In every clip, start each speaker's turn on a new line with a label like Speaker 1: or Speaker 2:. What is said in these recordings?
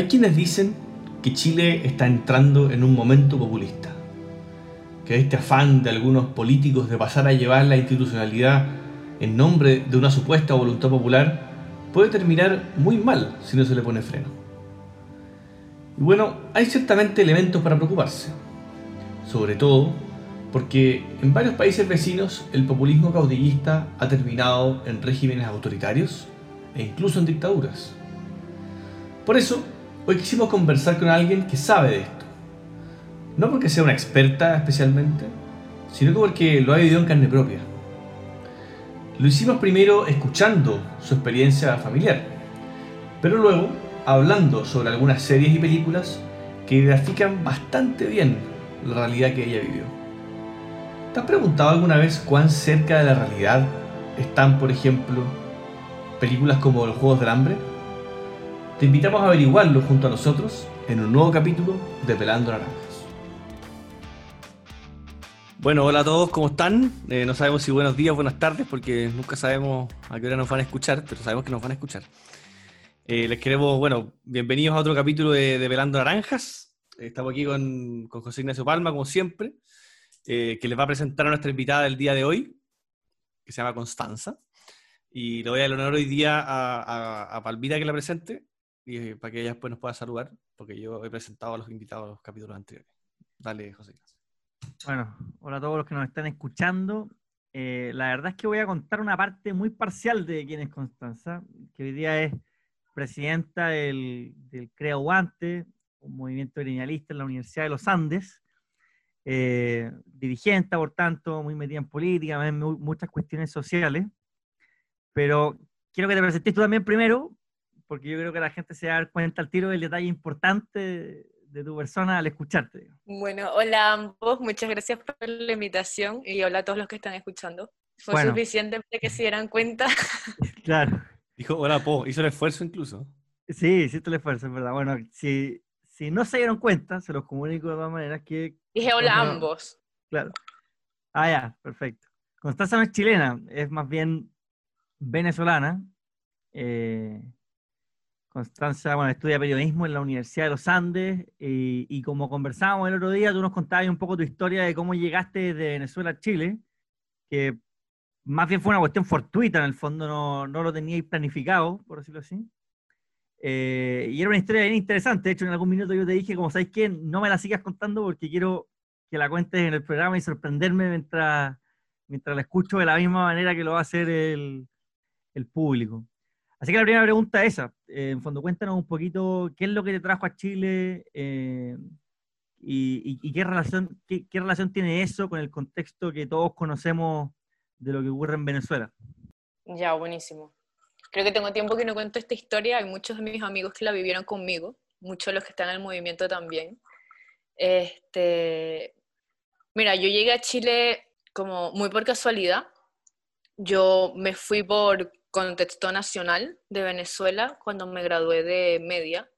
Speaker 1: Hay quienes dicen que Chile está entrando en un momento populista, que este afán de algunos políticos de pasar a llevar la institucionalidad en nombre de una supuesta voluntad popular puede terminar muy mal si no se le pone freno. Y bueno, hay ciertamente elementos para preocuparse, sobre todo porque en varios países vecinos el populismo caudillista ha terminado en regímenes autoritarios e incluso en dictaduras. Por eso, hoy quisimos conversar con alguien que sabe de esto. No porque sea una experta especialmente, sino porque lo ha vivido en carne propia. Lo hicimos primero escuchando su experiencia familiar, pero luego hablando sobre algunas series y películas que grafican bastante bien la realidad que ella vivió. ¿Te has preguntado alguna vez cuán cerca de la realidad están, por ejemplo, películas como Los Juegos del Hambre? Te invitamos a averiguarlo junto a nosotros en un nuevo capítulo de Pelando Naranjas. Bueno, hola a todos, ¿cómo están? Eh, no sabemos si buenos días buenas tardes porque nunca sabemos a qué hora nos van a escuchar, pero sabemos que nos van a escuchar. Eh, les queremos, bueno, bienvenidos a otro capítulo de, Pelando Naranjas. Estamos aquí con, con, José Ignacio Palma, como siempre, eh, que les va a presentar a nuestra invitada del día de hoy, que se llama Constanza. Y le voy a dar el honor hoy día a, a, a Palmira que la presente, y para que ella después nos pueda saludar, porque yo he presentado a los invitados a los capítulos anteriores. Dale, José.
Speaker 2: Bueno, hola a todos los que nos están escuchando. Eh, la verdad es que voy a contar una parte muy parcial de quién es Constanza, que hoy día es presidenta del, del CREA Guante, un movimiento linealista en la Universidad de los Andes, eh, dirigente, por tanto, muy metida en política, en muchas cuestiones sociales. Pero quiero que te presentes tú también primero, porque yo creo que la gente se da cuenta al tiro del detalle importante de tu persona al escucharte.
Speaker 3: Bueno, hola a ambos, muchas gracias por la invitación y hola a todos los que están escuchando. Fue bueno. suficiente para que se dieran cuenta.
Speaker 2: Claro.
Speaker 1: Dijo, hola, Po, hizo el esfuerzo incluso.
Speaker 2: Sí, hizo el esfuerzo, es verdad. Bueno, si, si no se dieron cuenta, se los comunico de todas maneras que...
Speaker 3: Dije hola a ambos.
Speaker 2: Claro. Ah, ya, perfecto. Constanza no es chilena, es más bien venezolana. Eh, Constanza, bueno, estudia periodismo en la Universidad de los Andes y, como conversábamos el otro día, tú nos contabas un poco tu historia de cómo llegaste de Venezuela a Chile, que más bien fue una cuestión fortuita, en el fondo no, no lo teníais planificado, por decirlo así. Eh, y era una historia bien interesante, de hecho en algún minuto yo te dije, como sabéis que no me la sigas contando porque quiero que la cuentes en el programa y sorprenderme mientras, mientras la escucho de la misma manera que lo va a hacer el, el público. Así que la primera pregunta es esa. Eh, en fondo, cuéntanos un poquito qué es lo que te trajo a Chile eh, y, qué, relación, qué, relación tiene eso con el contexto que todos conocemos de lo que ocurre en Venezuela.
Speaker 3: Ya, buenísimo. Creo que tengo tiempo que no cuento esta historia. Hay muchos de mis amigos que la vivieron conmigo, muchos de los que están en el movimiento también. Este, mira, yo llegué a Chile como muy por casualidad. Yo me fui por contexto nacional de Venezuela cuando me gradué de media.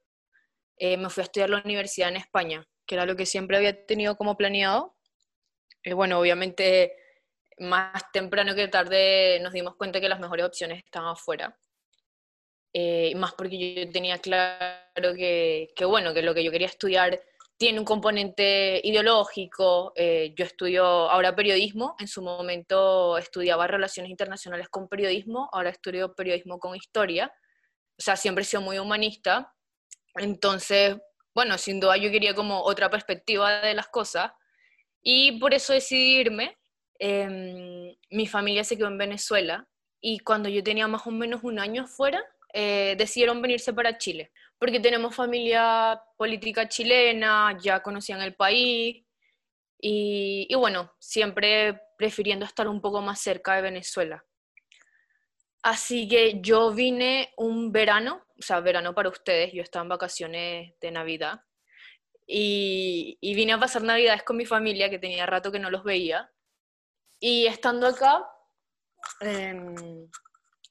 Speaker 3: Eh, me fui a estudiar la universidad en España, que era lo que siempre había tenido como planeado. Eh, bueno, obviamente más temprano que tarde nos dimos cuenta que las mejores opciones estaban afuera. Eh, más porque yo tenía claro que, que, bueno, que lo que yo quería estudiar tiene un componente ideológico. Eh, yo estudio ahora periodismo, en su momento estudiaba relaciones internacionales con periodismo, ahora estudio periodismo con historia. O sea, siempre he sido muy humanista. Entonces, bueno, sin duda yo quería como otra perspectiva de las cosas y por eso decidí irme. Eh, mi familia se quedó en Venezuela y cuando yo tenía más o menos un año fuera, eh, decidieron venirse para Chile porque tenemos familia política chilena, ya conocían el país y, bueno, siempre prefiriendo estar un poco más cerca de Venezuela. Así que yo vine un verano, o sea, verano para ustedes, yo estaba en vacaciones de Navidad y, y vine a pasar Navidades con mi familia, que tenía rato que no los veía. Y estando acá, eh,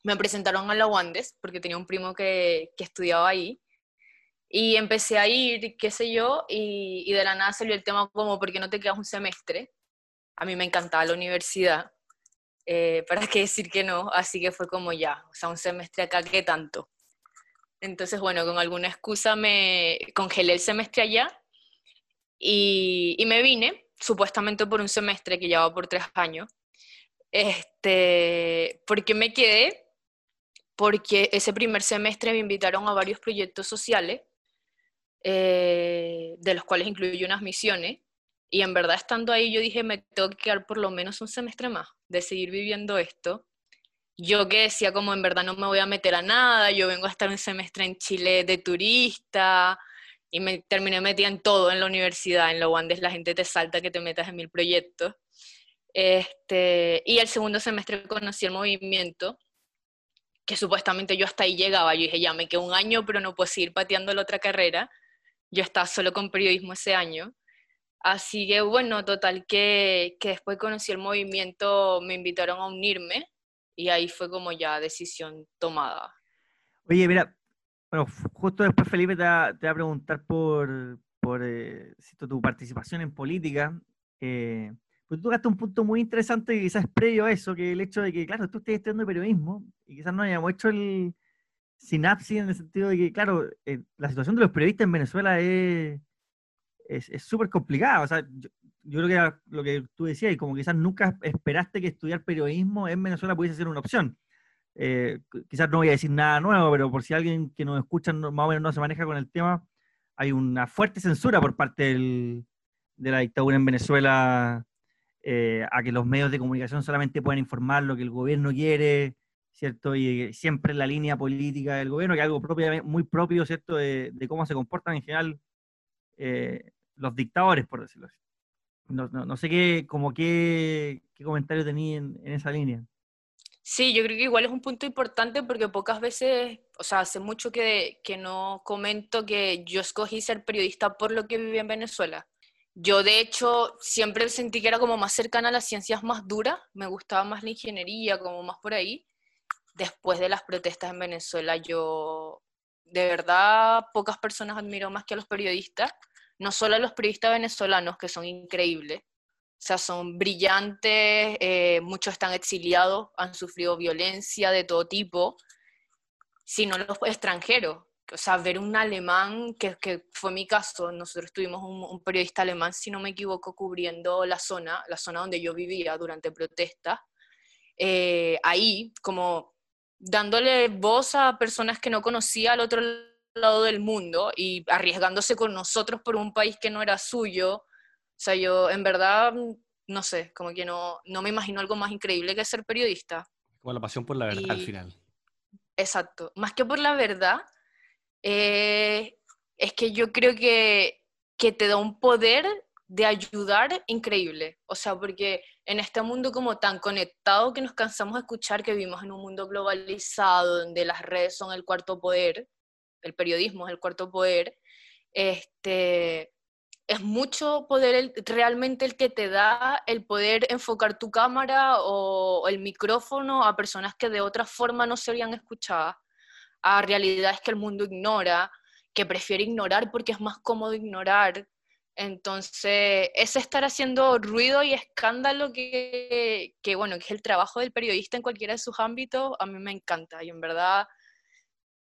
Speaker 3: me presentaron a la UANDES, porque tenía un primo que, que estudiaba ahí. Y empecé a ir, qué sé yo, y, y, de la nada salió el tema como, ¿por qué no te quedas un semestre? A mí me encantaba la universidad, eh, ¿para qué decir que no? Así que fue como ya, o sea, un semestre acá, ¿qué tanto? Entonces, bueno, con alguna excusa me congelé el semestre allá y, y me vine, supuestamente por un semestre que llevaba por tres años. Este, ¿Por qué me quedé? Porque ese primer semestre me invitaron a varios proyectos sociales, eh, de los cuales incluyo unas misiones. Y en verdad, estando ahí, yo dije, me tengo que quedar por lo menos un semestre más de seguir viviendo esto. Yo que decía, como en verdad no me voy a meter a nada, yo vengo a estar un semestre en Chile de turista, y me terminé metida en todo en la universidad, en la UANDES la gente te salta que te metas en mil proyectos. Este, y el segundo semestre conocí el movimiento, que supuestamente yo hasta ahí llegaba. Yo dije, ya me quedo un año, pero no puedo seguir pateando la otra carrera. Yo estaba solo con periodismo ese año. Así que bueno, total que, que después conocí el movimiento, me invitaron a unirme y ahí fue como ya decisión tomada.
Speaker 2: Oye, mira, bueno, justo después Felipe te va, te va a preguntar por, por eh, tu participación en política. Eh, pues tú tocaste un punto muy interesante que quizás es previo a eso, que el hecho de que, claro, tú estés estudiando periodismo y quizás no hayamos hecho el sinapsis en el sentido de que, claro, eh, la situación de los periodistas en Venezuela es súper es, complicada. O sea, yo, creo que lo que tú decías, y como quizás nunca esperaste que estudiar periodismo en Venezuela pudiese ser una opción. Eh, quizás no voy a decir nada nuevo, pero por si alguien que nos escucha más o menos no se maneja con el tema, hay una fuerte censura por parte del, de la dictadura en Venezuela eh, a que los medios de comunicación solamente puedan informar lo que el gobierno quiere, ¿cierto? Y siempre en la línea política del gobierno, que es algo propio, muy propio, ¿cierto?, de, cómo se comportan en general eh, los dictadores, por decirlo así. No, sé qué, como qué, qué comentario tenía en, esa línea.
Speaker 3: Sí, yo creo que igual es un punto importante porque pocas veces, o sea, hace mucho que, que no comento que yo escogí ser periodista por lo que viví en Venezuela. Yo de hecho siempre sentí que era como más cercana a las ciencias más duras, me gustaba más la ingeniería, como más por ahí. Después de las protestas en Venezuela, yo de verdad pocas personas admiro más que a los periodistas, no solo a los periodistas venezolanos, que son increíbles, o sea, son brillantes, eh, muchos están exiliados, han sufrido violencia de todo tipo, sino los extranjeros, o sea, ver un alemán, que, que fue mi caso, nosotros tuvimos un, periodista alemán, si no me equivoco, cubriendo la zona, la zona donde yo vivía durante protestas, eh, ahí como dándole voz a personas que no conocía al otro lado del mundo y arriesgándose con nosotros por un país que no era suyo. O sea, yo en verdad, no sé, como que no, no me imagino algo más increíble que ser periodista.
Speaker 1: Como la pasión por la verdad al final.
Speaker 3: Exacto, más que por la verdad, eh, es que yo creo que, que te da un poder de ayudar increíble. O sea, porque en este mundo como tan conectado que nos cansamos de escuchar que vivimos en un mundo globalizado donde las redes son el cuarto poder, el periodismo es el cuarto poder, este, es mucho poder realmente el que te da el poder enfocar tu cámara o, el micrófono a personas que de otra forma no serían escuchadas a realidades que el mundo ignora, que prefiere ignorar porque es más cómodo ignorar. Entonces, ese estar haciendo ruido y escándalo que, que, bueno, es el trabajo del periodista en cualquiera de sus ámbitos, a mí me encanta. Y en verdad,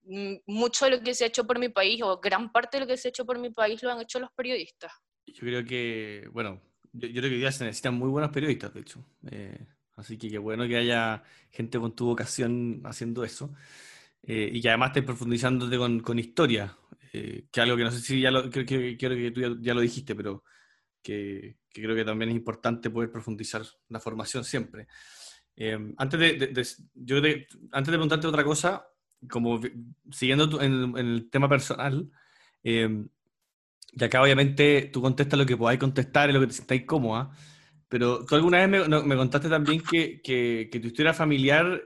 Speaker 3: mm, mucho de lo que se ha hecho por mi país, o gran parte de lo que se ha hecho por mi país, lo han hecho los periodistas.
Speaker 1: Yo creo que, bueno, yo, creo que hoy se necesitan muy buenos periodistas, de hecho. Eh, así que qué bueno que haya gente con tu vocación haciendo eso. Eh, y que además estés profundizándote con, con historia, eh, que algo que no sé si ya lo, creo, que, que tú ya, lo dijiste, pero que, que, creo que también es importante poder profundizar la formación siempre. Eh, antes, de, yo antes de preguntarte otra cosa, como siguiendo en, el tema personal, y acá obviamente tú contestas lo que podáis contestar y lo que te sientáis cómoda, pero tú alguna vez me, me contaste también que, que, tu historia familiar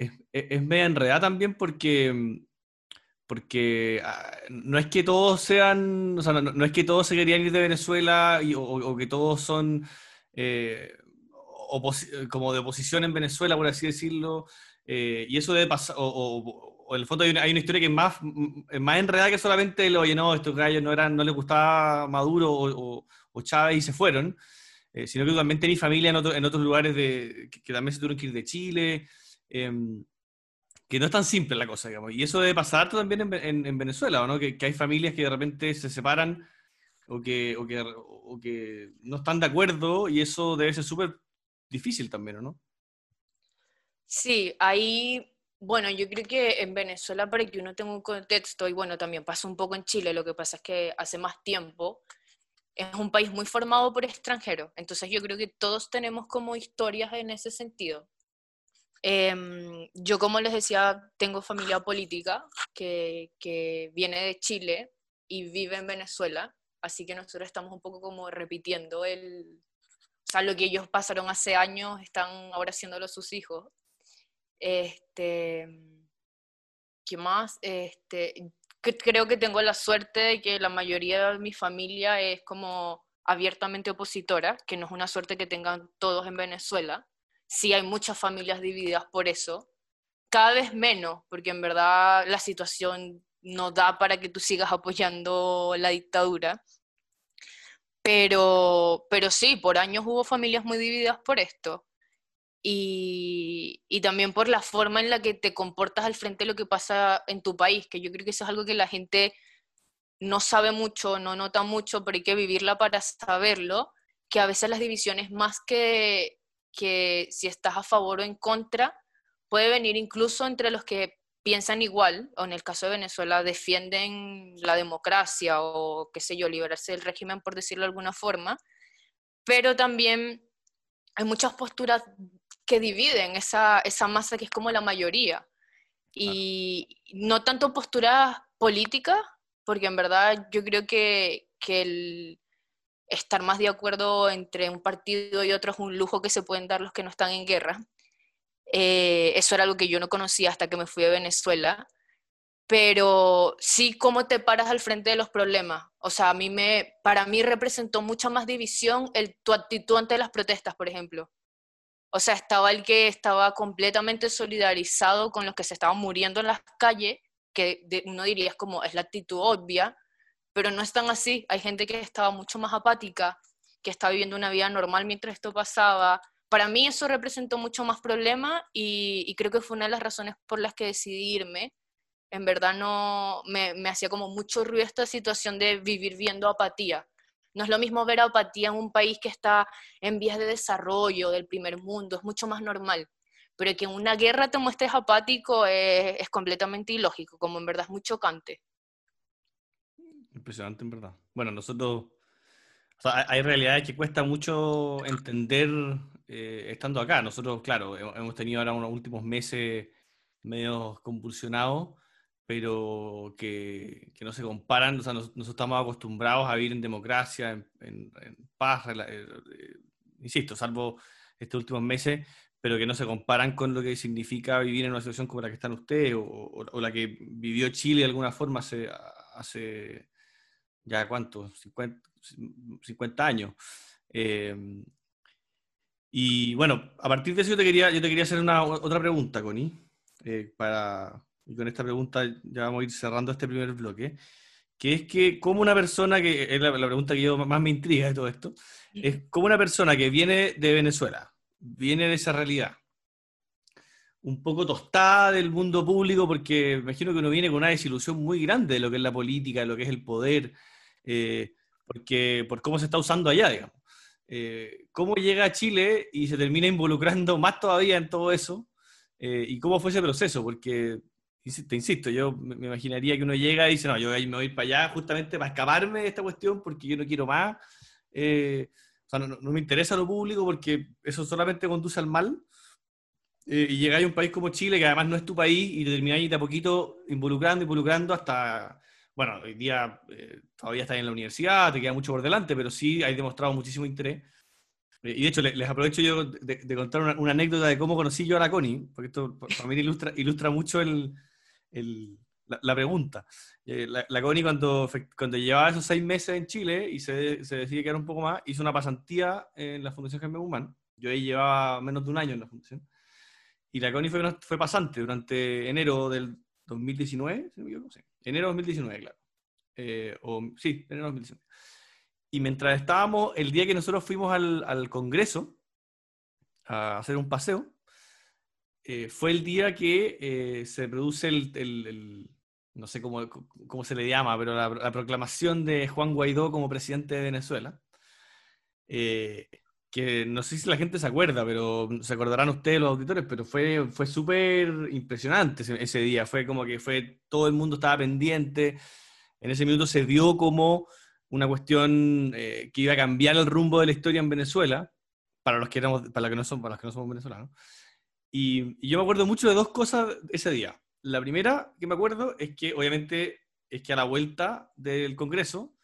Speaker 1: es, es media enredada también porque, porque ah, no es que todos sean, o sea, no, es que todos se querían ir de Venezuela o, que todos son eh, como de oposición en Venezuela, por así decirlo, eh, y eso debe pasar, o, en el fondo hay una, hay una, historia que es más, más enredada que solamente el, oye, no, estos gallos no, eran, no les gustaba Maduro o, Chávez y se fueron, eh, sino que también tenéis familia en, en otros lugares de, que, que, también se tuvieron que ir de Chile, Em, que no es tan simple la cosa, digamos. Y eso debe pasar también en, Venezuela, ¿no? Que, hay familias que de repente se separan o que, o que, o que no están de acuerdo y eso debe ser súper difícil también, ¿no?
Speaker 3: Sí, ahí, bueno, yo creo que en Venezuela, para que uno tenga un contexto, y bueno, también pasa un poco en Chile, lo que pasa es que hace más tiempo, es un país muy formado por extranjeros, entonces yo creo que todos tenemos como historias en ese sentido. Em, yo, como les decía, tengo familia política que, que, viene de Chile y vive en Venezuela, así que nosotros estamos un poco como repitiendo el, o sea, lo que ellos pasaron hace años, están ahora haciéndolo sus hijos. Este, ¿Qué más? Este, creo que tengo la suerte de que la mayoría de mi familia es como abiertamente opositora, que no es una suerte que tengan todos en Venezuela sí hay muchas familias divididas por eso, cada vez menos, porque en verdad la situación no da para que tú sigas apoyando la dictadura. Pero, pero sí, por años hubo familias muy divididas por esto. Y, y, también por la forma en la que te comportas al frente de lo que pasa en tu país, que yo creo que eso es algo que la gente no sabe mucho, no nota mucho, pero hay que vivirla para saberlo, que a veces las divisiones más que, que si estás a favor o en contra, puede venir incluso entre los que piensan igual, o en el caso de Venezuela defienden la democracia o qué sé yo, liberarse del régimen por decirlo de alguna forma, pero también hay muchas posturas que dividen esa, esa masa que es como la mayoría. Y no tanto posturas políticas, porque en verdad yo creo que, que el, estar más de acuerdo entre un partido y otro es un lujo que se pueden dar los que no están en guerra. Eh, eso era algo que yo no conocía hasta que me fui a Venezuela. Pero sí, cómo te paras al frente de los problemas. O sea, a mí me, para mí representó mucha más división el, tu actitud ante las protestas, por ejemplo. O sea, estaba el que estaba completamente solidarizado con los que se estaban muriendo en las calles, que uno diría como, es la actitud obvia, pero no es tan así. Hay gente que estaba mucho más apática, que estaba viviendo una vida normal mientras esto pasaba. Para mí eso representó mucho más problema y, creo que fue una de las razones por las que decidí irme. En verdad no me, me hacía como mucho ruido esta situación de vivir viendo apatía. No es lo mismo ver apatía en un país que está en vías de desarrollo, del primer mundo, es mucho más normal. Pero que en una guerra te muestres apático es, es completamente ilógico, como en verdad es muy chocante.
Speaker 1: Impresionante, en verdad. Bueno, nosotros. O sea, hay realidades que cuesta mucho entender eh, estando acá. Nosotros, claro, hemos tenido ahora unos últimos meses medio convulsionados, pero que, que, no se comparan. O sea, nosotros estamos acostumbrados a vivir en democracia, en, paz, eh, eh, insisto, salvo estos últimos meses, pero que no se comparan con lo que significa vivir en una situación como la que están ustedes o, o la que vivió Chile de alguna forma hace, hace ya cuánto, 50, años. Eh, y bueno, a partir de eso yo te quería, yo te quería hacer una, otra pregunta, Connie, eh, para, y con esta pregunta ya vamos a ir cerrando este primer bloque, que es que como una persona, que es la, pregunta que yo más me intriga de todo esto, es como una persona que viene de Venezuela, viene de esa realidad, un poco tostada del mundo público, porque imagino que uno viene con una desilusión muy grande de lo que es la política, de lo que es el poder, eh, porque, por cómo se está usando allá, digamos. Eh, ¿Cómo llega a Chile y se termina involucrando más todavía en todo eso? Eh, ¿Y cómo fue ese proceso? Porque, te insisto, yo me imaginaría que uno llega y dice, no, yo me voy para allá justamente para escaparme de esta cuestión porque yo no quiero más. o sea, no, me interesa lo público porque eso solamente conduce al mal. y llegáis a un país como Chile, que además no es tu país, y te termináis de a poquito involucrando, involucrando hasta bueno, hoy día eh, todavía estás en la universidad, te queda mucho por delante, pero sí hay demostrado muchísimo interés. Eh, y de hecho, les, aprovecho yo de, contar una, anécdota de cómo conocí yo a la Connie, porque esto para mí ilustra, ilustra mucho el, el, la, pregunta. Eh, la, la, Connie cuando, cuando llevaba esos seis meses en Chile y se, se decidió quedar un poco más, hizo una pasantía en la Fundación Jaime Guzmán. Yo ahí llevaba menos de un año en la Fundación. Y la Connie fue, fue pasante durante enero del 2019, si no me equivoco, sí. Enero de 2019, claro. Eh, o, sí, enero de 2019. Y mientras estábamos, el día que nosotros fuimos al, al Congreso a hacer un paseo, eh, fue el día que eh, se produce el, no sé cómo, cómo, se le llama, pero la, proclamación de Juan Guaidó como presidente de Venezuela. Eh, que no sé si la gente se acuerda, pero se acordarán ustedes los auditores, pero fue, fue súper impresionante ese, día. Fue como que fue, todo el mundo estaba pendiente. En ese minuto se vio como una cuestión que iba a cambiar el rumbo de la historia en Venezuela, para los que, éramos, para los que, no, son, para los que no somos venezolanos. Y, yo me acuerdo mucho de dos cosas ese día. La primera que me acuerdo es que, obviamente, es que a la vuelta del Congreso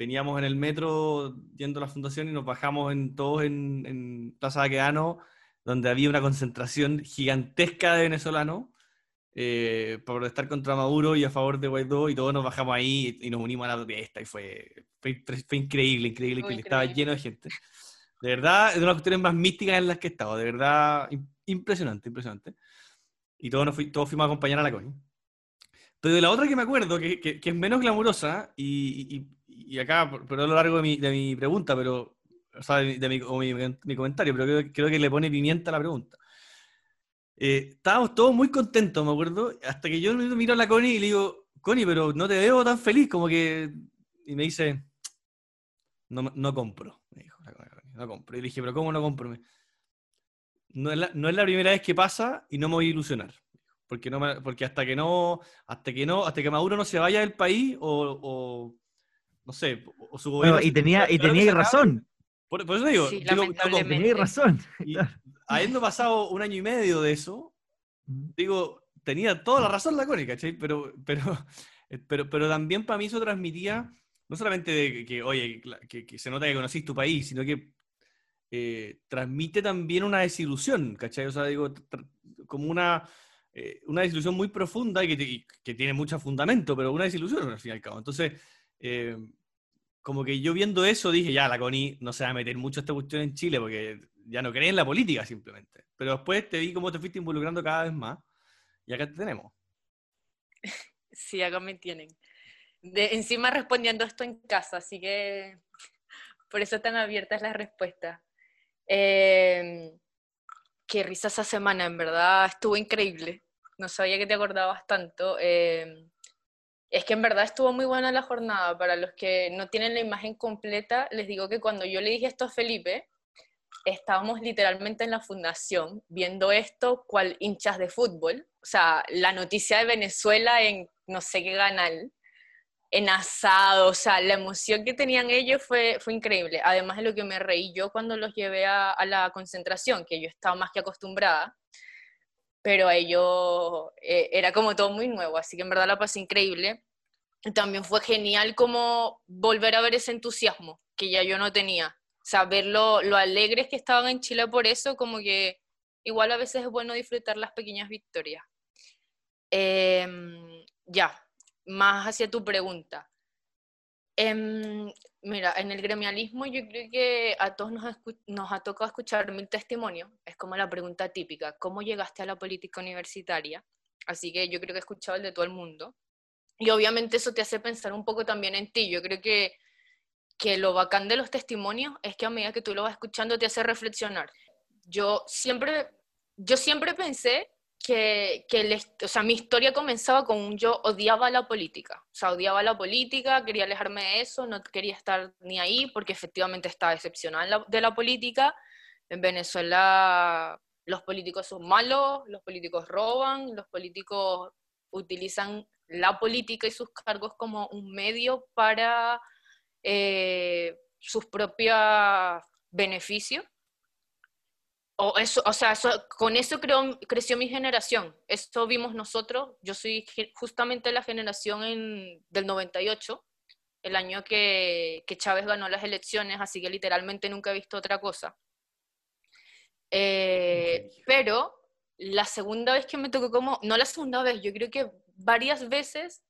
Speaker 1: veníamos en el metro yendo a la fundación y nos bajamos en, todos en, en Plaza Baquedano, donde había una concentración gigantesca de venezolanos eh, para protestar contra Maduro y a favor de Guaidó, y todos nos bajamos ahí y, nos unimos a la protesta, y fue, fue, increíble, increíble, que estaba lleno de gente. De verdad, es una de las cuestiones más místicas en las que he estado, de verdad, impresionante, impresionante. Y todos, nos todos fuimos a acompañar a la Connie. Pero de la otra que me acuerdo, que, que, es menos glamurosa, y, y, y acá, pero a lo largo de mi, de mi pregunta, pero, o sea, de, mi, mi, comentario, pero creo, que le pone pimienta a la pregunta. Eh, estábamos todos muy contentos, me acuerdo, hasta que yo miro a la Connie y le digo, Connie, pero no te veo tan feliz, como que... Y me dice, no, no compro, me dijo no compro. Y le dije, pero ¿cómo no compro? no es, la, no es la primera vez que pasa y no me voy a ilusionar. Porque, no porque hasta que no, hasta que no, hasta que Maduro no se vaya del país o, no sé, o su gobierno.
Speaker 2: y tenía, y tenía razón.
Speaker 1: Por, eso digo,
Speaker 2: tenía razón.
Speaker 1: habiendo pasado un año y medio de eso, digo, tenía toda la razón la ¿cachai? Pero, pero, pero, pero también para mí eso transmitía, no solamente de que, oye, que, que se nota que conocís tu país, sino que eh, transmite también una desilusión, ¿cachai? O sea, digo, como una, eh, una desilusión muy profunda y que, que, tiene mucho fundamento, pero una desilusión al fin y al cabo. Entonces, eh, como que yo viendo eso dije, ya, la CONI no se va a meter mucho esta cuestión en Chile porque ya no creen en la política simplemente. Pero después te vi cómo te fuiste involucrando cada vez más y acá te tenemos.
Speaker 3: Sí, acá me tienen. De, encima respondiendo esto en casa, así que por eso están abiertas las respuestas. Eh, qué risa esa semana, en verdad estuvo increíble. No sabía que te acordabas tanto. Em, es que en verdad estuvo muy buena la jornada. Para los que no tienen la imagen completa, les digo que cuando yo le dije esto a Felipe, estábamos literalmente en la fundación viendo esto cual hinchas de fútbol. O sea, la noticia de Venezuela en no sé qué canal en asado, o sea, la emoción que tenían ellos fue, fue increíble. Además de lo que me reí yo cuando los llevé a, la concentración, que yo estaba más que acostumbrada, pero a ellos eh, era como todo muy nuevo, así que en verdad la pasé increíble. También fue genial como volver a ver ese entusiasmo que ya yo no tenía. Ver lo, lo alegres que estaban en Chile por eso, como que igual a veces es bueno disfrutar las pequeñas victorias. Em, ya, más hacia tu pregunta. Em, mira, en el gremialismo yo creo que a todos nos, nos ha tocado escuchar mil testimonios. Es como la pregunta típica, ¿cómo llegaste a la política universitaria? Así que yo creo que he escuchado el de todo el mundo. Y obviamente eso te hace pensar un poco también en ti. Yo creo que, que lo bacán de los testimonios es que a medida que tú lo vas escuchando te hace reflexionar. Yo siempre, yo siempre pensé que, que o sea, mi historia comenzaba con un yo odiaba la política. O sea, odiaba la política, quería alejarme de eso, no quería estar ni ahí porque efectivamente estaba decepcionada de la política. En Venezuela los políticos son malos, los políticos roban, los políticos utilizan la política y sus cargos como un medio para eh, sus propios beneficios o, eso, o sea, con eso creció mi generación. Esto vimos nosotros. Yo soy justamente la generación en, del 98, el año que, que, Chávez ganó las elecciones, así que literalmente nunca he visto otra cosa. Eh, pero la segunda vez que me tocó como, no la segunda vez, yo creo que varias veces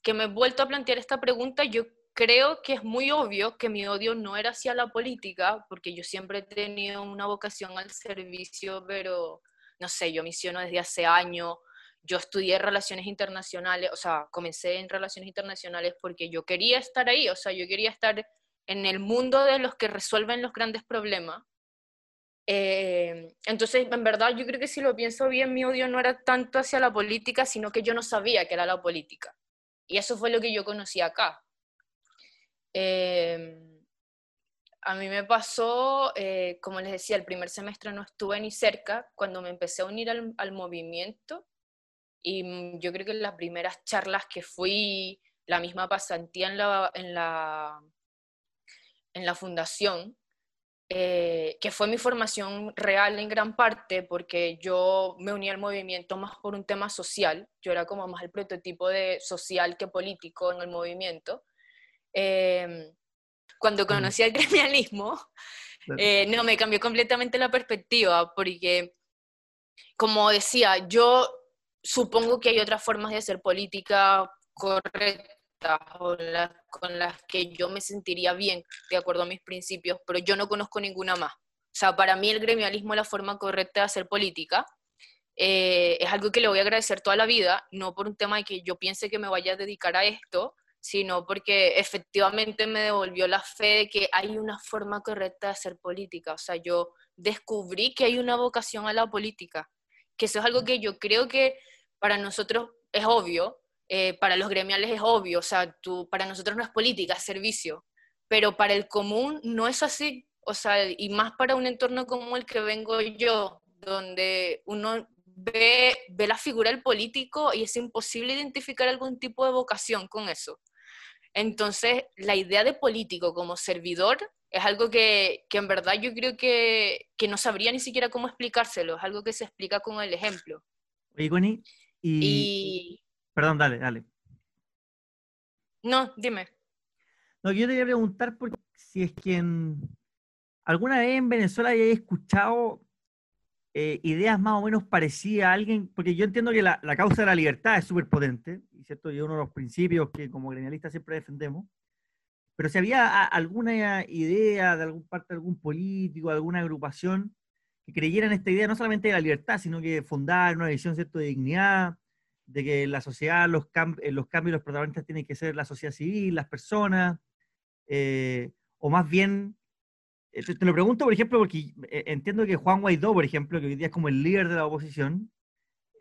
Speaker 3: que me he vuelto a plantear esta pregunta, yo creo que es muy obvio que mi odio no era hacia la política, porque yo siempre he tenido una vocación al servicio, pero no sé, yo misiono desde hace años, yo estudié relaciones internacionales, o sea, comencé en relaciones internacionales porque yo quería estar ahí, o sea, yo quería estar en el mundo de los que resuelven los grandes problemas. Eh, entonces, en verdad, yo creo que si lo pienso bien, mi odio no era tanto hacia la política, sino que yo no sabía que era la política. Y eso fue lo que yo conocí acá. Eh, a mí me pasó, eh, como les decía, el primer semestre no estuve ni cerca, cuando me empecé a unir al, al movimiento, y mm, yo creo que las primeras charlas que fui, la misma pasantía en la, en la, en la fundación, eh, que fue mi formación real en gran parte, porque yo me uní al movimiento más por un tema social, yo era como más el prototipo de social que político en el movimiento. Em, cuando conocí el gremialismo, eh, no, me cambió completamente la perspectiva, porque, como decía, yo supongo que hay otras formas de hacer política correcta o con las que yo me sentiría bien de acuerdo a mis principios, pero yo no conozco ninguna más. O sea, para mí el gremialismo es la forma correcta de hacer política. Eh, es algo que le voy a agradecer toda la vida, no por un tema de que yo piense que me vaya a dedicar a esto, sino porque efectivamente me devolvió la fe de que hay una forma correcta de hacer política. O sea, yo descubrí que hay una vocación a la política, que eso es algo que yo creo que para nosotros es obvio, eh, para los gremiales es obvio, o sea, tú, para nosotros no es política, es servicio, pero para el común no es así, o sea, y más para un entorno como el que vengo yo, donde uno ve, ve la figura del político y es imposible identificar algún tipo de vocación con eso. Entonces, la idea de político como servidor es algo que, que en verdad yo creo que, que, no sabría ni siquiera cómo explicárselo, es algo que se explica con el ejemplo.
Speaker 2: Oye, y, Perdón, dale, dale.
Speaker 3: No, dime.
Speaker 2: No, yo te quería preguntar por si es que alguna vez en Venezuela hayáis escuchado eh, ideas más o menos parecidas a alguien, porque yo entiendo que la, causa de la libertad es súper potente, y cierto, y uno de los principios que como gremialistas siempre defendemos, pero si había alguna idea de algún parte de algún político, alguna agrupación que creyera en esta idea no solamente de la libertad, sino que fundar una visión ¿cierto? de dignidad, de que la sociedad, los, eh, los cambios, los protagonistas tienen que ser la sociedad civil, las personas, eh, o más bien, te, lo pregunto, por ejemplo, porque entiendo que Juan Guaidó, por ejemplo, que hoy día es como el líder de la oposición,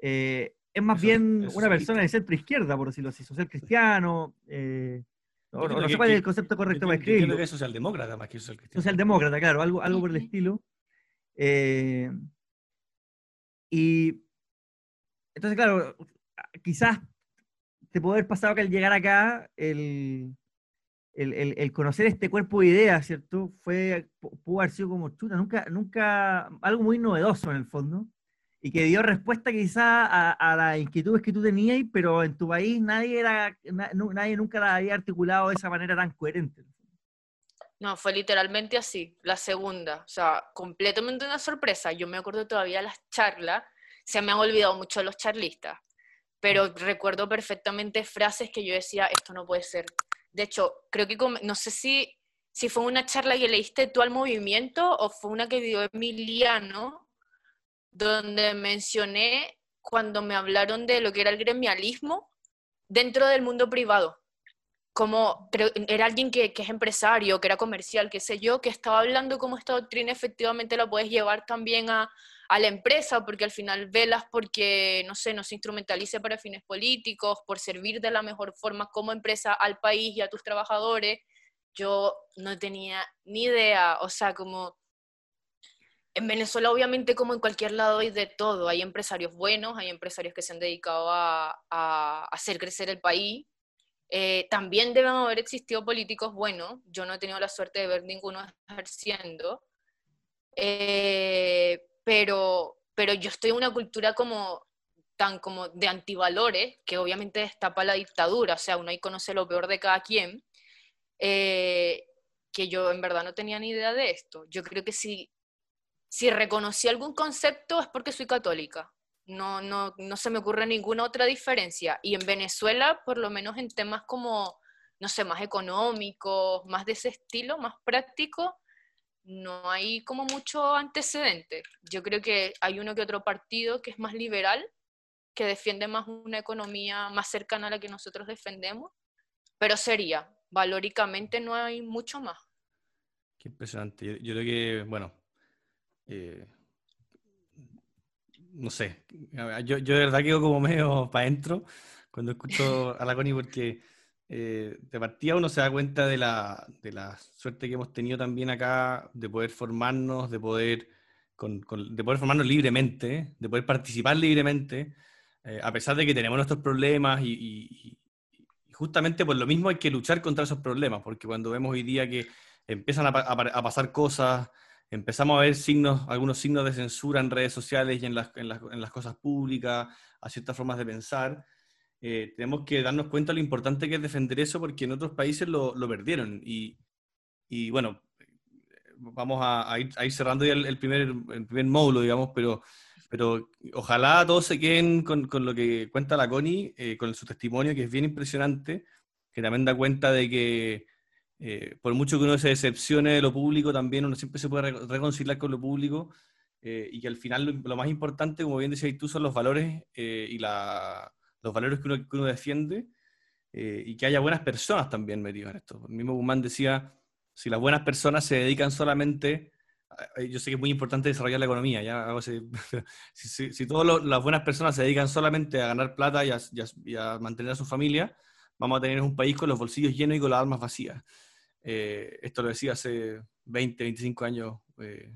Speaker 2: es más bien una persona de centro izquierda, por decirlo así, social cristiano. no, no, sé cuál es el concepto correcto para escribirlo. Creo
Speaker 1: que es socialdemócrata más que social cristiano.
Speaker 2: Socialdemócrata, claro, algo, algo por el estilo. y entonces, claro, quizás te puede haber pasado que al llegar acá, el, el, conocer este cuerpo de ideas, ¿cierto? Fue, pudo haber sido como chuta, nunca, nunca, algo muy novedoso en el fondo, y que dio respuesta quizás a, a las inquietudes que tú tenías, pero en tu país nadie, era, nadie nunca la había articulado de esa manera tan coherente.
Speaker 3: No, fue literalmente así, la segunda, o sea, completamente una sorpresa. Yo me acuerdo todavía las charlas, se me han olvidado mucho los charlistas, pero recuerdo perfectamente frases que yo decía, esto no puede ser. De hecho, creo que, no sé si, si fue una charla que leíste tú al movimiento o fue una que dio Emiliano, donde mencioné cuando me hablaron de lo que era el gremialismo dentro del mundo privado. Como era alguien que, que es empresario, que era comercial, qué sé yo, que estaba hablando cómo esta doctrina efectivamente la puedes llevar también a, a la empresa, porque al final velas porque, no sé, no se instrumentalice para fines políticos, por servir de la mejor forma como empresa al país y a tus trabajadores. Yo no tenía ni idea, o sea, como en Venezuela obviamente como en cualquier lado hay de todo, hay empresarios buenos, hay empresarios que se han dedicado a, hacer crecer el país, eh, también deben haber existido políticos buenos, yo no he tenido la suerte de ver ninguno ejerciendo, eh, pero, pero yo estoy en una cultura como tan como de antivalores, que obviamente destapa la dictadura, o sea, uno ahí conoce lo peor de cada quien, eh, que yo en verdad no tenía ni idea de esto. Yo creo que si, si reconocí algún concepto es porque soy católica. No, no, no se me ocurre ninguna otra diferencia. Y en Venezuela, por lo menos en temas como, no sé, más económicos, más de ese estilo, más práctico, no hay como mucho antecedente. Yo creo que hay uno que otro partido que es más liberal, que defiende más una economía más cercana a la que nosotros defendemos, pero sería, valóricamente no hay mucho más.
Speaker 1: Qué impresionante. Yo, creo que, bueno, eh, no sé, yo, yo de verdad quedo como medio para adentro cuando escucho a la Connie porque eh, de partida uno se da cuenta de la, de la, suerte que hemos tenido también acá de poder formarnos, de poder, de poder formarnos libremente, de poder participar libremente, eh, a pesar de que tenemos nuestros problemas y, justamente por lo mismo hay que luchar contra esos problemas, porque cuando vemos hoy día que empiezan a pasar cosas, empezamos a ver signos, algunos signos de censura en redes sociales y en las, en las, en las cosas públicas, a ciertas formas de pensar, eh, tenemos que darnos cuenta de lo importante que es defender eso porque en otros países lo, lo perdieron. Y, y, bueno, vamos a, a, ir, a ir, cerrando ya el, primer, el primer módulo, digamos, pero, pero ojalá todos se queden con, con lo que cuenta la Connie, eh, con su testimonio, que es bien impresionante, que también da cuenta de que eh, por mucho que uno se decepcione de lo público, también uno siempre se puede reconciliar con lo público eh, y que al final lo, lo, más importante, como bien decías tú, son los valores eh, y la, los valores que uno, que uno defiende eh, y que haya buenas personas también metidas en esto. El mismo Guzmán decía, si las buenas personas se dedican solamente, yo sé que es muy importante desarrollar la economía, ya si, si, si todas las buenas personas se dedican solamente a ganar plata y a, y a, y a mantener a su familia, vamos a tener un país con los bolsillos llenos y con las armas vacías. Eh, esto lo decía hace 20, 25 años, eh,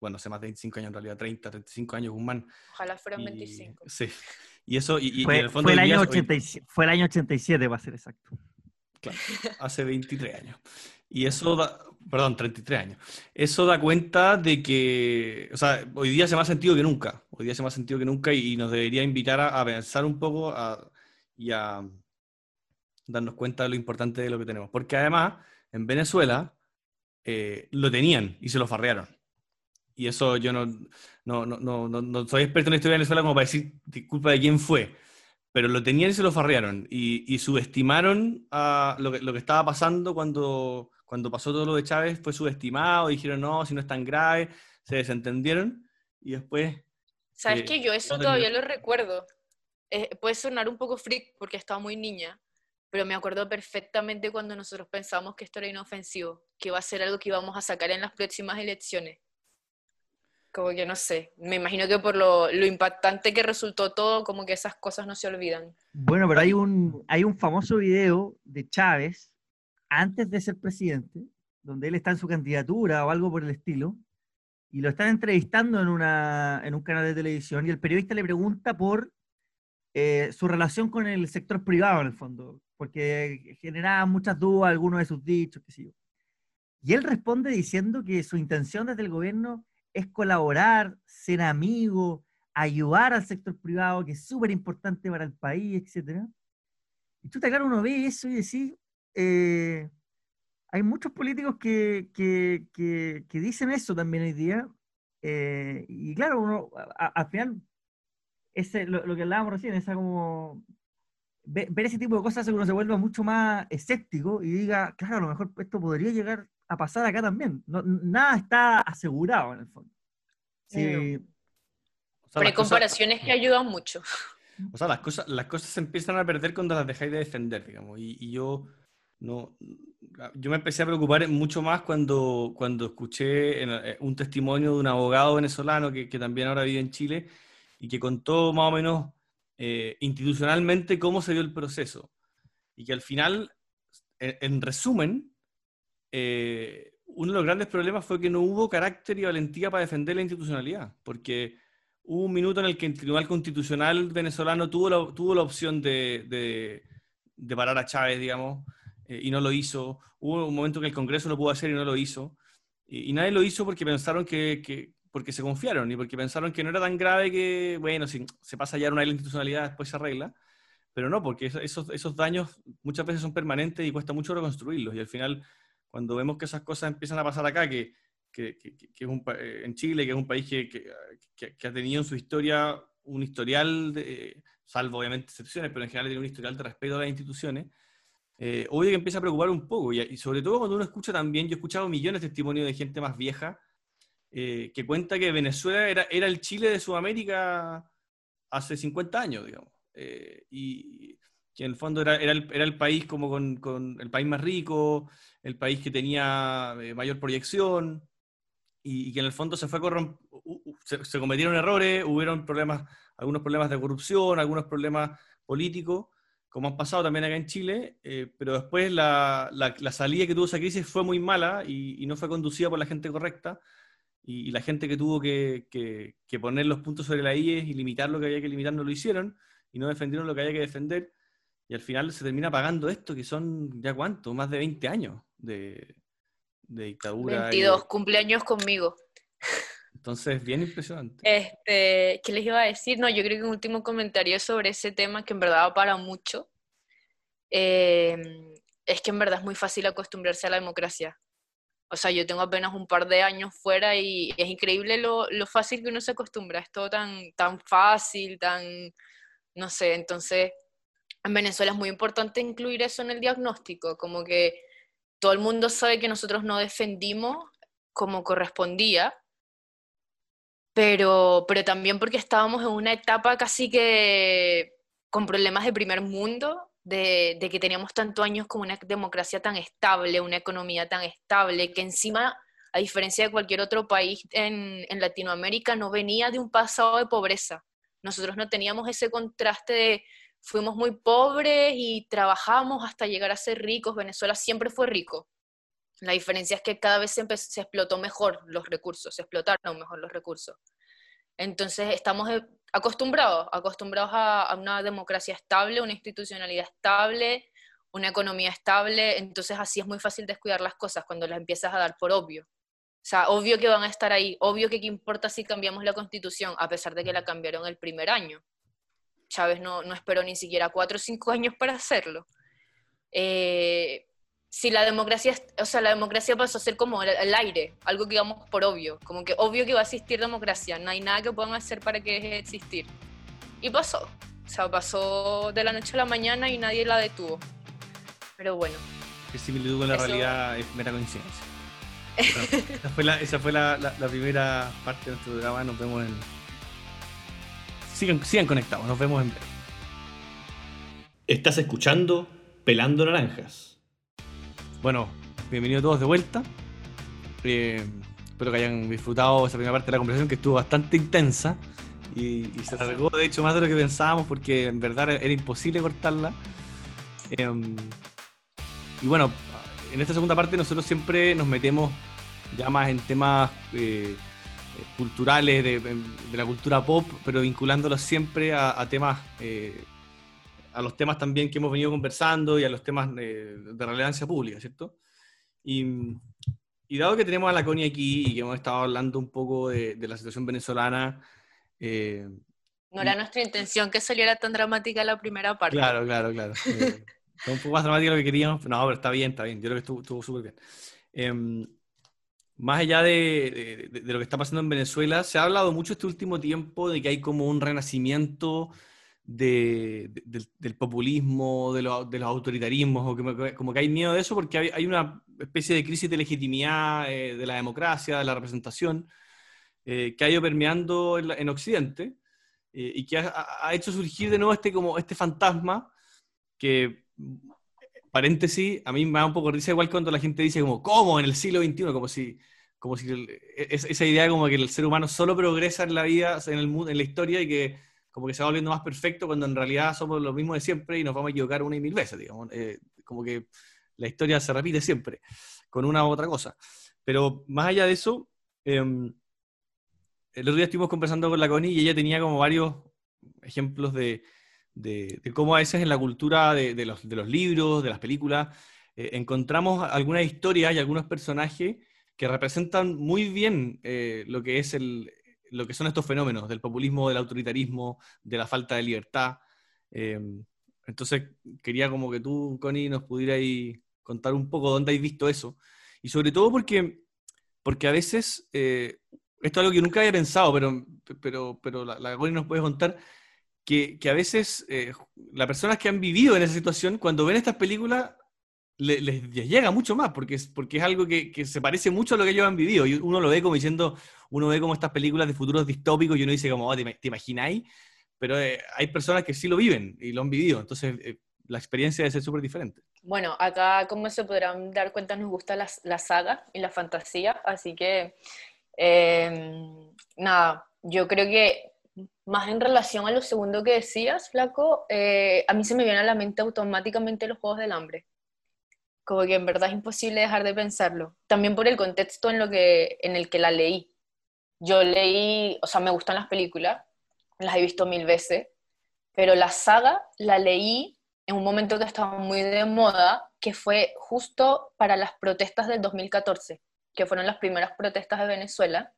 Speaker 1: bueno, hace más de 25 años en realidad, 30, 35 años Guzmán.
Speaker 3: Ojalá fueran y, 25.
Speaker 1: Sí, y eso, y, y
Speaker 2: fue,
Speaker 1: en el fondo...
Speaker 2: Fue el,
Speaker 1: año
Speaker 2: hoy, 87, fue el año 87, va a ser exacto.
Speaker 1: Claro, hace 23 años. Y eso da, perdón, 33 años. Eso da cuenta de que, o sea, hoy día hace más sentido que nunca. Hoy día hace más sentido que nunca y, y nos debería invitar a, a pensar un poco a, y a darnos cuenta de lo importante de lo que tenemos. Porque además, en Venezuela eh, lo tenían y se lo farrearon. Y eso yo no, no, no, no, no soy experto en la historia de Venezuela como para decir disculpa de quién fue, pero lo tenían y se lo farrearon. Y, y subestimaron a lo, que, lo que estaba pasando cuando, cuando pasó todo lo de Chávez, fue subestimado, dijeron no, si no es tan grave, se desentendieron y después...
Speaker 3: ¿Sabes eh, que Yo eso todavía lo recuerdo. Eh, puede sonar un poco freak porque estaba muy niña, pero me acuerdo perfectamente cuando nosotros pensamos que esto era inofensivo, que iba a ser algo que íbamos a sacar en las próximas elecciones. Como que no sé, me imagino que por lo, lo, impactante que resultó todo, como que esas cosas no se olvidan.
Speaker 2: Bueno, pero hay un, hay un famoso video de Chávez antes de ser presidente, donde él está en su candidatura o algo por el estilo, y lo están entrevistando en, una, en un canal de televisión, y el periodista le pregunta por eh, su relación con el sector privado, en el fondo, porque generaba muchas dudas algunos de sus dichos, qué sé yo. Y él responde diciendo que su intención desde el gobierno es colaborar, ser amigo, ayudar al sector privado, que es súper importante para el país, etc. Y tú, claro, uno ve eso y decís, eh, hay muchos políticos que, que, que, que, dicen eso también hoy día, eh, y claro, uno, al final, ese, lo, lo, que hablábamos recién, esa como ver ese tipo de cosas hace que uno se vuelva mucho más escéptico y diga, claro, a lo mejor esto podría llegar a pasar acá también. No, nada está asegurado en el fondo. Sí.
Speaker 3: O sea, Pero hay comparaciones cosas, que ayudan mucho.
Speaker 1: O sea, las cosas, las cosas se empiezan a perder cuando las dejáis de defender, digamos. Y, y yo no, yo me empecé a preocupar mucho más cuando, cuando escuché eh, un testimonio de un abogado venezolano que, que también ahora vive en Chile y que contó más o menos eh, institucionalmente cómo se dio el proceso. Y que al final, en, en resumen, eh, uno de los grandes problemas fue que no hubo carácter y valentía para defender la institucionalidad, porque hubo un minuto en el que el Tribunal Constitucional venezolano tuvo la, tuvo la opción de, de, de parar a Chávez, digamos, eh, y no lo hizo. Hubo un momento en que el Congreso lo pudo hacer y no lo hizo. Y, nadie lo hizo porque pensaron que, porque se confiaron y porque pensaron que no era tan grave que, bueno, si se pasa ya una institucionalidad, después se arregla. Pero no, porque esos, esos daños muchas veces son permanentes y cuesta mucho reconstruirlos. Y al final, cuando vemos que esas cosas empiezan a pasar acá, que, que, que, que es un, en Chile, que es un país que, ha tenido en su historia un historial, de, salvo obviamente excepciones, pero en general tiene un historial de respeto a las instituciones, eh, obvio que empieza a preocupar un poco. Y, y, sobre todo cuando uno escucha también, yo he escuchado millones de testimonios de gente más vieja eh, que cuenta que Venezuela era, era, el Chile de Sudamérica hace 50 años, digamos. Eh, y que en el fondo era, era, el, país como con, con, el país más rico, el país que tenía eh, mayor proyección. y, que en el fondo se, fue se, se, cometieron errores, hubieron problemas, algunos problemas de corrupción, algunos problemas políticos, como han pasado también acá en Chile, pero después la, la, salida que tuvo esa crisis fue muy mala y, no fue conducida por la gente correcta, y, la gente que tuvo que, que, poner los puntos sobre la IES y limitar lo que había que limitar no lo hicieron, y no defendieron lo que había que defender, y al final se termina pagando esto, que son ya cuánto, más de 20 años de, de dictadura.
Speaker 3: 22 cumpleaños conmigo.
Speaker 1: Entonces, bien impresionante.
Speaker 3: Este, ¿Qué les iba a decir? No, yo creo que un último comentario sobre ese tema que en verdad va para mucho. Em, es que en verdad es muy fácil acostumbrarse a la democracia. O sea, yo tengo apenas un par de años fuera y es increíble lo, lo fácil que uno se acostumbra. Es todo tan, tan fácil, tan, no sé, entonces en Venezuela es muy importante incluir eso en el diagnóstico, como que todo el mundo sabe que nosotros no defendimos como correspondía, pero, pero también porque estábamos en una etapa casi que con problemas de primer mundo, de, que teníamos tantos años como una democracia tan estable, una economía tan estable, que encima, a diferencia de cualquier otro país en, Latinoamérica, no venía de un pasado de pobreza. Nosotros no teníamos ese contraste de fuimos muy pobres y trabajamos hasta llegar a ser ricos. Venezuela siempre fue rico. La diferencia es que cada vez se, se explotó mejor los recursos, se explotaron mejor los recursos. Entonces estamos eh, acostumbrados, acostumbrados a, a, una democracia estable, una institucionalidad estable, una economía estable, entonces así es muy fácil descuidar las cosas cuando las empiezas a dar por obvio. O sea, obvio que van a estar ahí, obvio que qué importa si cambiamos la constitución, a pesar de que la cambiaron el primer año. Chávez no, no esperó ni siquiera cuatro o cinco años para hacerlo. Eh, si la democracia, o sea, la democracia pasó a ser como el, aire, algo que digamos por obvio, como que obvio que va a existir democracia, no hay nada que puedan hacer para que deje de existir. Y pasó, o sea, pasó de la noche a la mañana y nadie la detuvo. Pero bueno.
Speaker 1: Qué similitud con la realidad es mera coincidencia. esa fue, la, esa fue la, la, la primera parte de nuestro programa, nos vemos en sigan, conectados, nos vemos en breve. Estás escuchando Pelando Naranjas. Bueno, bienvenidos todos de vuelta. Eh, espero que hayan disfrutado esa primera parte de la conversación que estuvo bastante intensa y, se alargó de hecho más de lo que pensábamos porque en verdad era imposible cortarla. Em, y bueno, en esta segunda parte nosotros siempre nos metemos ya más en temas eh, culturales de, la cultura pop, pero vinculándolos siempre a, temas, eh, a los temas también que hemos venido conversando y a los temas de, relevancia pública, ¿cierto? Y, dado que tenemos a la Connie aquí y que hemos estado hablando un poco de, la situación venezolana.
Speaker 3: Eh, no era nuestra intención que saliera tan dramática la primera parte.
Speaker 1: Claro, claro, claro. fue un poco más dramática de lo que queríamos. No, pero está bien, está bien. Yo creo que estuvo súper bien. Em, más allá de, lo que está pasando en Venezuela, se ha hablado mucho este último tiempo de que hay como un renacimiento del populismo, de, los autoritarismos, o que, como que hay miedo de eso porque hay, una especie de crisis de legitimidad eh, de la democracia, de la representación, eh, que ha ido permeando en, Occidente eh, y que ha, hecho surgir de nuevo este, como este fantasma que paréntesis, a mí me da un poco risa igual cuando la gente dice como, ¿cómo? En el siglo XXI, como si, como si esa idea como que el ser humano solo progresa en la vida, en, el, en la historia y que como que se va volviendo más perfecto cuando en realidad somos los mismos de siempre y nos vamos a equivocar una y mil veces, digamos. Eh, como que la historia se repite siempre, con una u otra cosa. Pero más allá de eso, em, el otro día estuvimos conversando con la Connie y ella tenía como varios ejemplos de, de, cómo a veces en la cultura de, los, libros, de las películas, eh, encontramos algunas historias y algunos personajes que representan muy bien eh, lo, que es el, lo que son estos fenómenos del populismo, del autoritarismo, de la falta de libertad. Eh, entonces, quería como que tú, Connie, nos pudieras contar un poco dónde has visto eso. Y sobre todo porque, porque a veces, esto es algo que nunca había pensado, pero, pero, pero la, la Connie nos puede contar, que, a veces eh, las personas que han vivido en esa situación, cuando ven estas películas, les, llega mucho más, porque es, porque es algo que, se parece mucho a lo que ellos han vivido. Y uno lo ve como diciendo, uno ve como estas películas de futuros distópicos y uno dice como, oh, ¿te, imagináis? Pero eh, hay personas que sí lo viven y lo han vivido, entonces eh, la experiencia debe ser súper diferente.
Speaker 3: Bueno, acá como se podrán dar cuenta nos gusta la, la saga y la fantasía, así que Em, nada, yo creo que más en relación a lo segundo que decías, Flaco, eh, a mí se me viene a la mente automáticamente los Juegos del Hambre. Como que en verdad es imposible dejar de pensarlo. También por el contexto en, lo que, en el que la leí. Yo leí, o sea, me gustan las películas, las he visto mil veces, pero la saga la leí en un momento que estaba muy de moda, que fue justo para las protestas del 2014, que fueron las primeras protestas de Venezuela,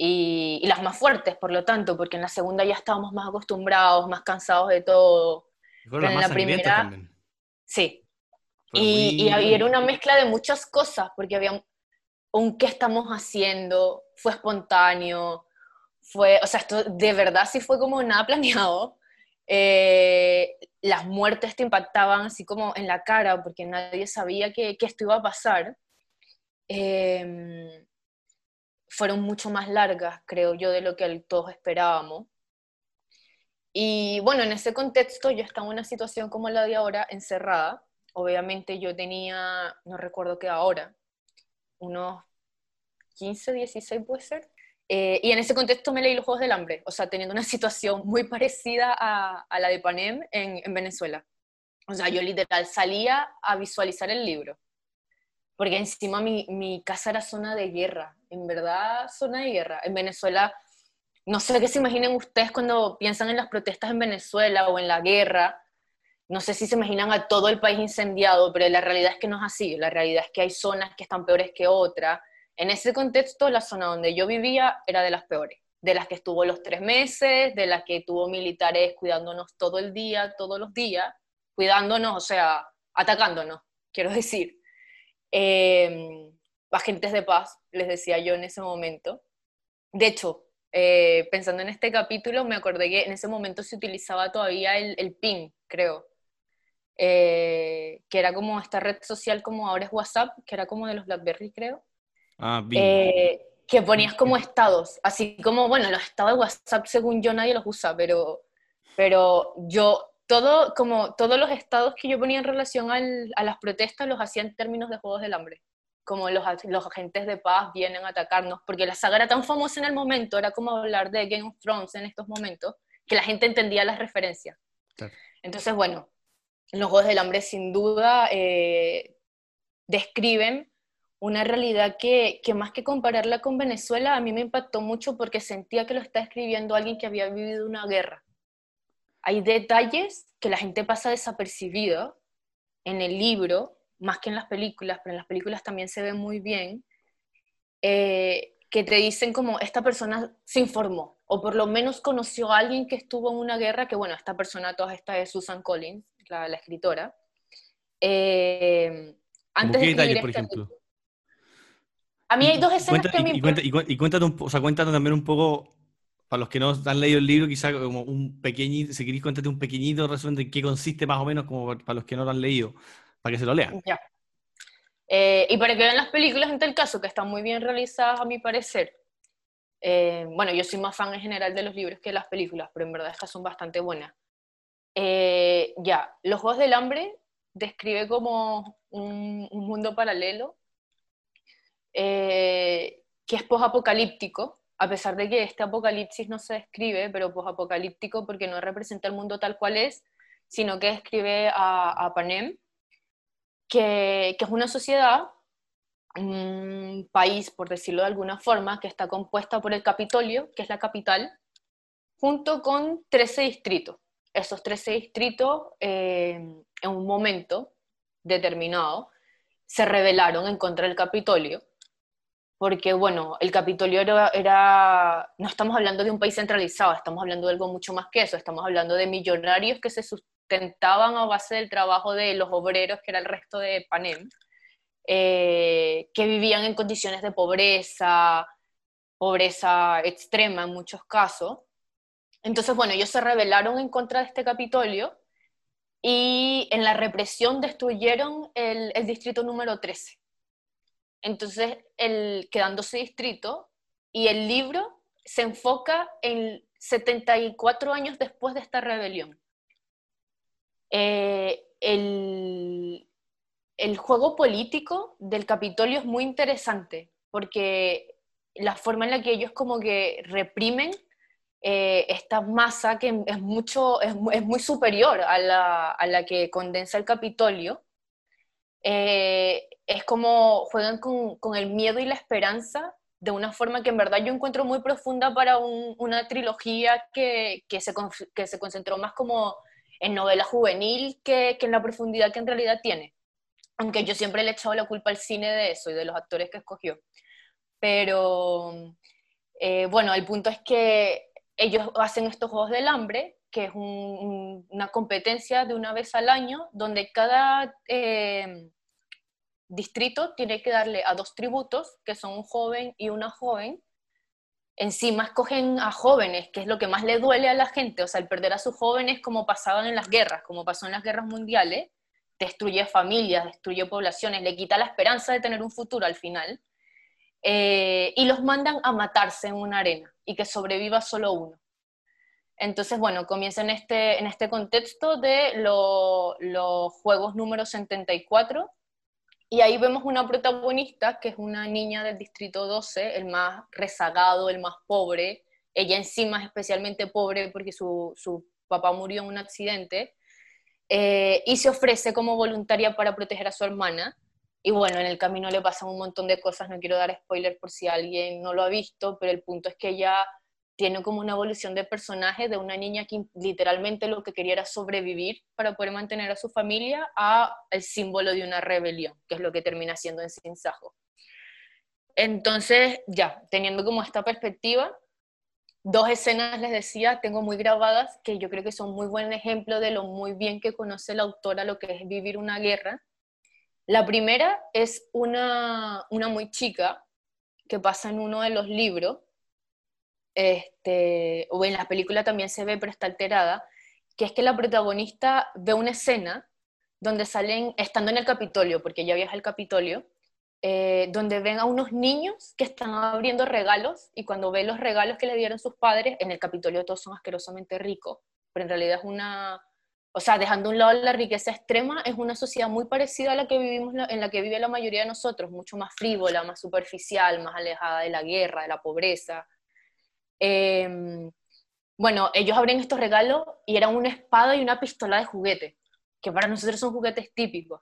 Speaker 3: y, las más fuertes, por lo tanto, porque en la segunda ya estábamos más acostumbrados, más cansados de todo.
Speaker 1: pero en la primera... También.
Speaker 3: Sí. Y, y, era una mezcla de muchas cosas, porque había un qué estamos haciendo, fue espontáneo, fue, o sea, esto de verdad sí fue como nada planeado. Eh, las muertes te impactaban así como en la cara, porque nadie sabía que, que esto iba a pasar. Eh, fueron mucho más largas, creo yo, de lo que todos esperábamos. Y bueno, en ese contexto yo estaba en una situación como la de ahora, encerrada. Obviamente yo tenía, no recuerdo qué ahora, unos 15, 16 puede ser. Eh, y en ese contexto me leí los Juegos del Hambre, o sea, teniendo una situación muy parecida a, la de Panem en, en Venezuela. O sea, yo literal salía a visualizar el libro porque encima mi, mi, casa era zona de guerra, en verdad zona de guerra. En Venezuela, no sé qué se imaginen ustedes cuando piensan en las protestas en Venezuela o en la guerra, no sé si se imaginan a todo el país incendiado, pero la realidad es que no es así, la realidad es que hay zonas que están peores que otras. En ese contexto, la zona donde yo vivía era de las peores, de las que estuvo los tres meses, de las que tuvo militares cuidándonos todo el día, todos los días, cuidándonos, o sea, atacándonos, quiero decir eh, agentes de paz, les decía yo en ese momento. De hecho, eh, pensando en este capítulo, me acordé que en ese momento se utilizaba todavía el, el PIN, creo, eh, que era como esta red social como ahora es WhatsApp, que era como de los BlackBerry, creo.
Speaker 1: Ah,
Speaker 3: eh, que ponías como estados, así como, bueno, los estados de WhatsApp según yo nadie los usa, pero, pero yo todo, como todos los estados que yo ponía en relación a las protestas los hacía en términos de Juegos del Hambre. Como los, los, agentes de paz vienen a atacarnos, porque la saga era tan famosa en el momento, era como hablar de Game of Thrones en estos momentos, que la gente entendía las referencias. Entonces, bueno, los Juegos del Hambre sin duda eh, describen una realidad que, más que compararla con Venezuela, a mí me impactó mucho porque sentía que lo está escribiendo alguien que había vivido una guerra. Hay detalles que la gente pasa desapercibido en el libro, más que en las películas, pero en las películas también se ve muy bien, eh, que te dicen como esta persona se informó, o por lo menos conoció a alguien que estuvo en una guerra, que bueno, esta persona toda esta es Susan Collins, la, escritora. Eh,
Speaker 1: antes ¿Qué detalles, por ejemplo?
Speaker 3: A mí hay dos escenas que me
Speaker 1: y, cuenta, y, cuéntanos, o sea, cuéntanos también un poco para los que no han leído el libro, quizá como un pequeñito, si queréis contarte un pequeñito resumen de qué consiste más o menos, como para los que no lo han leído, para que se lo lean.
Speaker 3: Ya. Eh, y para que vean las películas en tal caso, que están muy bien realizadas a mi parecer. Eh, bueno, yo soy más fan en general de los libros que de las películas, pero en verdad estas son bastante buenas. Eh, ya, Los Juegos del Hambre describe como un, un mundo paralelo que es post-apocalíptico, a pesar de que este apocalipsis no se describe, pero pues apocalíptico porque no representa el mundo tal cual es, sino que describe a, Panem, que, es una sociedad, un país, por decirlo de alguna forma, que está compuesta por el Capitolio, que es la capital, junto con 13 distritos. Esos 13 distritos, eh, en un momento determinado, se rebelaron en contra del Capitolio porque bueno, el Capitolio era, no estamos hablando de un país centralizado, estamos hablando de algo mucho más que eso, estamos hablando de millonarios que se sustentaban a base del trabajo de los obreros, que era el resto de Panem, eh, que vivían en condiciones de pobreza, pobreza extrema en muchos casos. Entonces, bueno, ellos se rebelaron en contra de este Capitolio y en la represión destruyeron el, distrito número 13 entonces, el, quedándose distrito, y el libro se enfoca en 74 años después de esta rebelión. Eh, el, el, juego político del Capitolio es muy interesante, porque la forma en la que ellos como que reprimen eh, esta masa que es, mucho, es, muy superior a la, a la, que condensa el Capitolio, eh, es como juegan con, con, el miedo y la esperanza de una forma que en verdad yo encuentro muy profunda para una trilogía que, que, se, que se concentró más como en novela juvenil que, que en la profundidad que en realidad tiene. Aunque yo siempre le he echado la culpa al cine de eso y de los actores que escogió. Pero eh, bueno, el punto es que ellos hacen estos Juegos del Hambre, que es una competencia de una vez al año, donde cada eh, distrito tiene que darle a dos tributos, que son un joven y una joven. Encima escogen a jóvenes, que es lo que más le duele a la gente, o sea, el perder a sus jóvenes como pasaban en las guerras, como pasó en las guerras mundiales, destruye familias, destruye poblaciones, le quita la esperanza de tener un futuro al final. Eh, y los mandan a matarse en una arena y que sobreviva solo uno. Entonces, bueno, comienza en este, en este contexto de los Juegos número 74 y ahí vemos una protagonista que es una niña del Distrito 12, el más rezagado, el más pobre. Ella encima es especialmente pobre porque su, su papá murió en un accidente eh, y se ofrece como voluntaria para proteger a su hermana y bueno, en el camino le pasan un montón de cosas, no quiero dar spoiler por si alguien no lo ha visto, pero el punto es que ella tiene como una evolución de personaje de una niña que literalmente lo que quería era sobrevivir para poder mantener a su familia a el símbolo de una rebelión, que es lo que termina siendo en Sinsajo. Entonces, ya, teniendo como esta perspectiva, dos escenas les decía, tengo muy grabadas, que yo creo que son muy buen ejemplo de lo muy bien que conoce la autora lo que es vivir una guerra, la primera es una, muy chica que pasa en uno de los libros, este, o en la película también se ve, pero está alterada, que es que la protagonista ve una escena donde salen, estando en el Capitolio, porque ella viaja al Capitolio, eh, donde ven a unos niños que están abriendo regalos y cuando ve los regalos que le dieron sus padres, en el Capitolio todos son asquerosamente ricos, pero en realidad es una, o sea, dejando un lado la riqueza extrema, es una sociedad muy parecida a la que vivimos, en la que vive la mayoría de nosotros, mucho más frívola, más superficial, más alejada de la guerra, de la pobreza. Em, bueno, ellos abren estos regalos y eran una espada y una pistola de juguete, que para nosotros son juguetes típicos.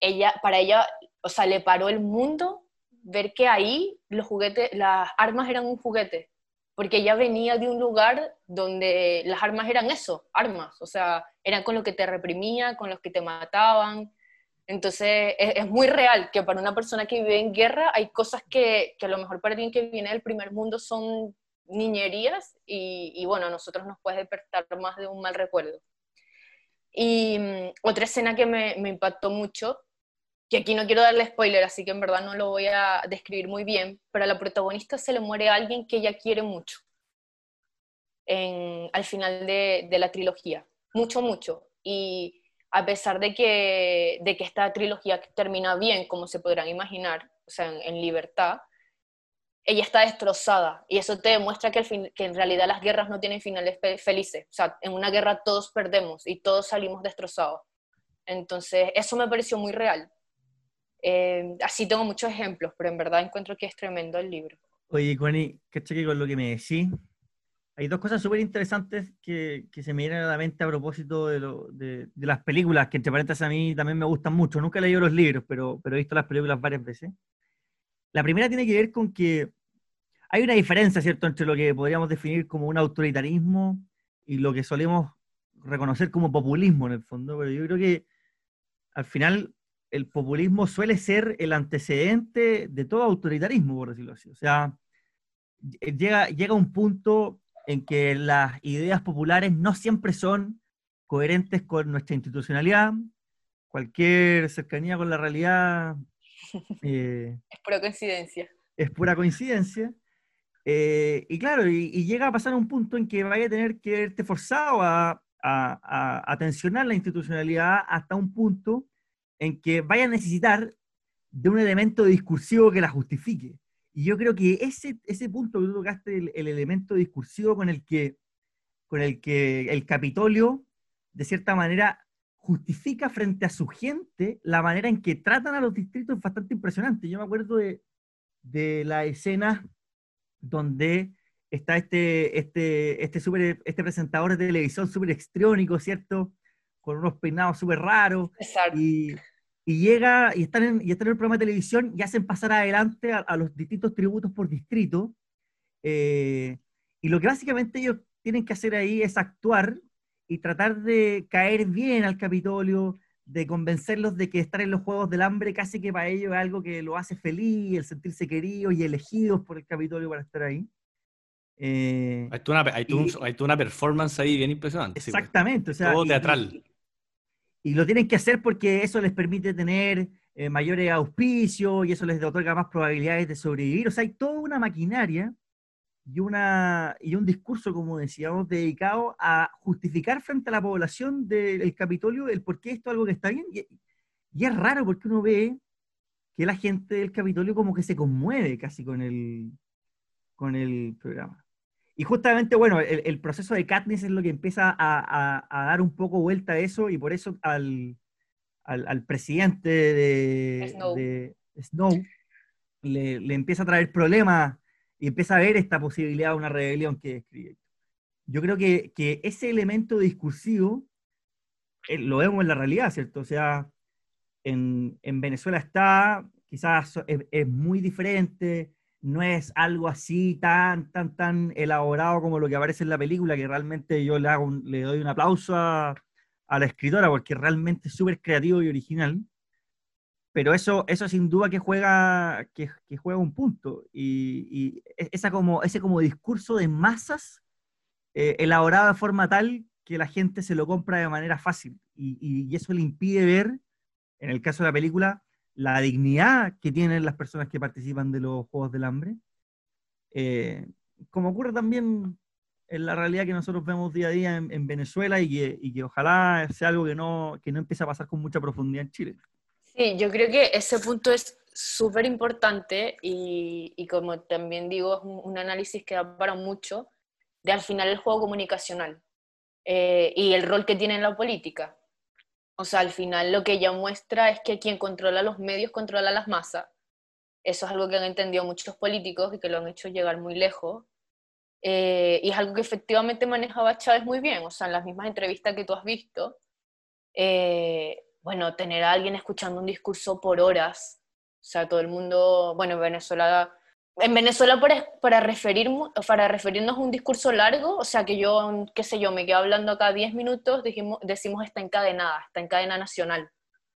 Speaker 3: Ella, para ella, o sea, le paró el mundo ver que ahí los juguetes, las armas eran un juguete, porque ella venía de un lugar donde las armas eran eso, armas, o sea, eran con lo que te reprimía, con los que te mataban. Entonces es, muy real que para una persona que vive en guerra hay cosas que, que, a lo mejor para alguien que viene del primer mundo son niñerías y, y bueno, a nosotros nos puede despertar más de un mal recuerdo. Y mm, otra escena que me, me impactó mucho que aquí no quiero darle spoiler, así que en verdad no lo voy a describir muy bien, pero a la protagonista se le muere alguien que ella quiere mucho al final de, la trilogía, mucho, mucho. Y a pesar de que, de que esta trilogía termina bien, como se podrán imaginar, o sea, en, libertad, ella está destrozada y eso te demuestra que, fin, que, en realidad las guerras no tienen finales felices. O sea, en una guerra todos perdemos y todos salimos destrozados. Entonces, eso me pareció muy real. Eh, así tengo muchos ejemplos, pero en verdad encuentro que es tremendo el libro.
Speaker 2: Oye, Connie, ¿qué con lo que me decís? Hay dos cosas súper interesantes que, que, se me vienen a la mente a propósito de, lo, de, de, las películas, que entre paréntesis a mí también me gustan mucho. Nunca he leído los libros, pero, pero he visto las películas varias veces. La primera tiene que ver con que hay una diferencia, ¿cierto?, entre lo que podríamos definir como un autoritarismo y lo que solemos reconocer como populismo en el fondo, pero yo creo que al final el populismo suele ser el antecedente de todo autoritarismo, por decirlo así. O sea, llega, llega un punto en que las ideas populares no siempre son coherentes con nuestra institucionalidad, cualquier cercanía con la realidad.
Speaker 3: Eh, es pura coincidencia.
Speaker 2: Es pura coincidencia. Eh, y claro, y, llega a pasar un punto en que vaya a tener que verte forzado a, a, a tensionar la institucionalidad hasta un punto en que vaya a necesitar de un elemento discursivo que la justifique. Y yo creo que ese, ese punto que tú tocaste, el, elemento discursivo con el, que, con el que el Capitolio, de cierta manera, justifica frente a su gente la manera en que tratan a los distritos es bastante impresionante. Yo me acuerdo de, de la escena donde está este, este, este, super, este presentador de televisión súper extrónico, ¿cierto? Con unos peinados súper raros. Y, y, llega y están, en, y están en el programa de televisión y hacen pasar adelante a, los distintos tributos por distrito. Eh, y lo que básicamente ellos tienen que hacer ahí es actuar y tratar de caer bien al Capitolio, de convencerlos de que estar en los Juegos del Hambre casi que para ellos es algo que lo hace feliz, el sentirse queridos y elegidos por el Capitolio para estar ahí.
Speaker 1: Eh, hay, una, hay, una, performance ahí bien impresionante.
Speaker 2: Pues. Exactamente. o sea,
Speaker 1: todo teatral.
Speaker 2: Y, lo tienen que hacer porque eso les permite tener eh, mayores auspicios y eso les otorga más probabilidades de sobrevivir. O sea, hay toda una maquinaria y, una, y un discurso, como decíamos, dedicado a justificar frente a la población del Capitolio el por qué esto es algo que está bien. Y, es raro porque uno ve que la gente del Capitolio como que se conmueve casi con el, con el programa. Y justamente, bueno, el, proceso de Katniss es lo que empieza a, dar un poco vuelta a eso y por eso al, al, presidente de Snow, le, le, empieza a traer problemas y empieza a ver esta posibilidad de una rebelión que describe. Yo creo que, que ese elemento discursivo eh, lo vemos en la realidad, ¿cierto? O sea, en, en Venezuela está, quizás es, muy diferente, no es algo así tan, tan, tan elaborado como lo que aparece en la película, que realmente yo le, doy un aplauso a, a la escritora porque realmente es súper creativo y original pero eso, eso sin duda que juega, que, juega un punto. Y, e, esa como, ese como discurso de masas eh, elaborado de forma tal que la gente se lo compra de manera fácil. Y, eso le impide ver, en el caso de la película, la dignidad que tienen las personas que participan de los Juegos del Hambre. Eh, como ocurre también en la realidad que nosotros vemos día a día en, Venezuela y que, y que, ojalá sea algo que no, que no empiece a pasar con mucha profundidad en Chile.
Speaker 3: Sí, yo creo que ese punto es súper importante y, y, como también digo, es un, análisis que da para mucho de al final el juego comunicacional eh, y el rol que tiene en la política. O sea, al final lo que ella muestra es que quien controla los medios controla las masas. Eso es algo que han entendido muchos políticos y que lo han hecho llegar muy lejos. Eh, y es algo que efectivamente manejaba Chávez muy bien. O sea, en las mismas entrevistas que tú has visto, eh, bueno, tener a alguien escuchando un discurso por horas, o sea, todo el mundo, bueno, en Venezuela, en Venezuela para, para, referir, para referirnos a un discurso largo, o sea, que yo, qué sé yo, me quedo hablando acá 10 minutos, dijimos, decimos está encadenada, está en cadena nacional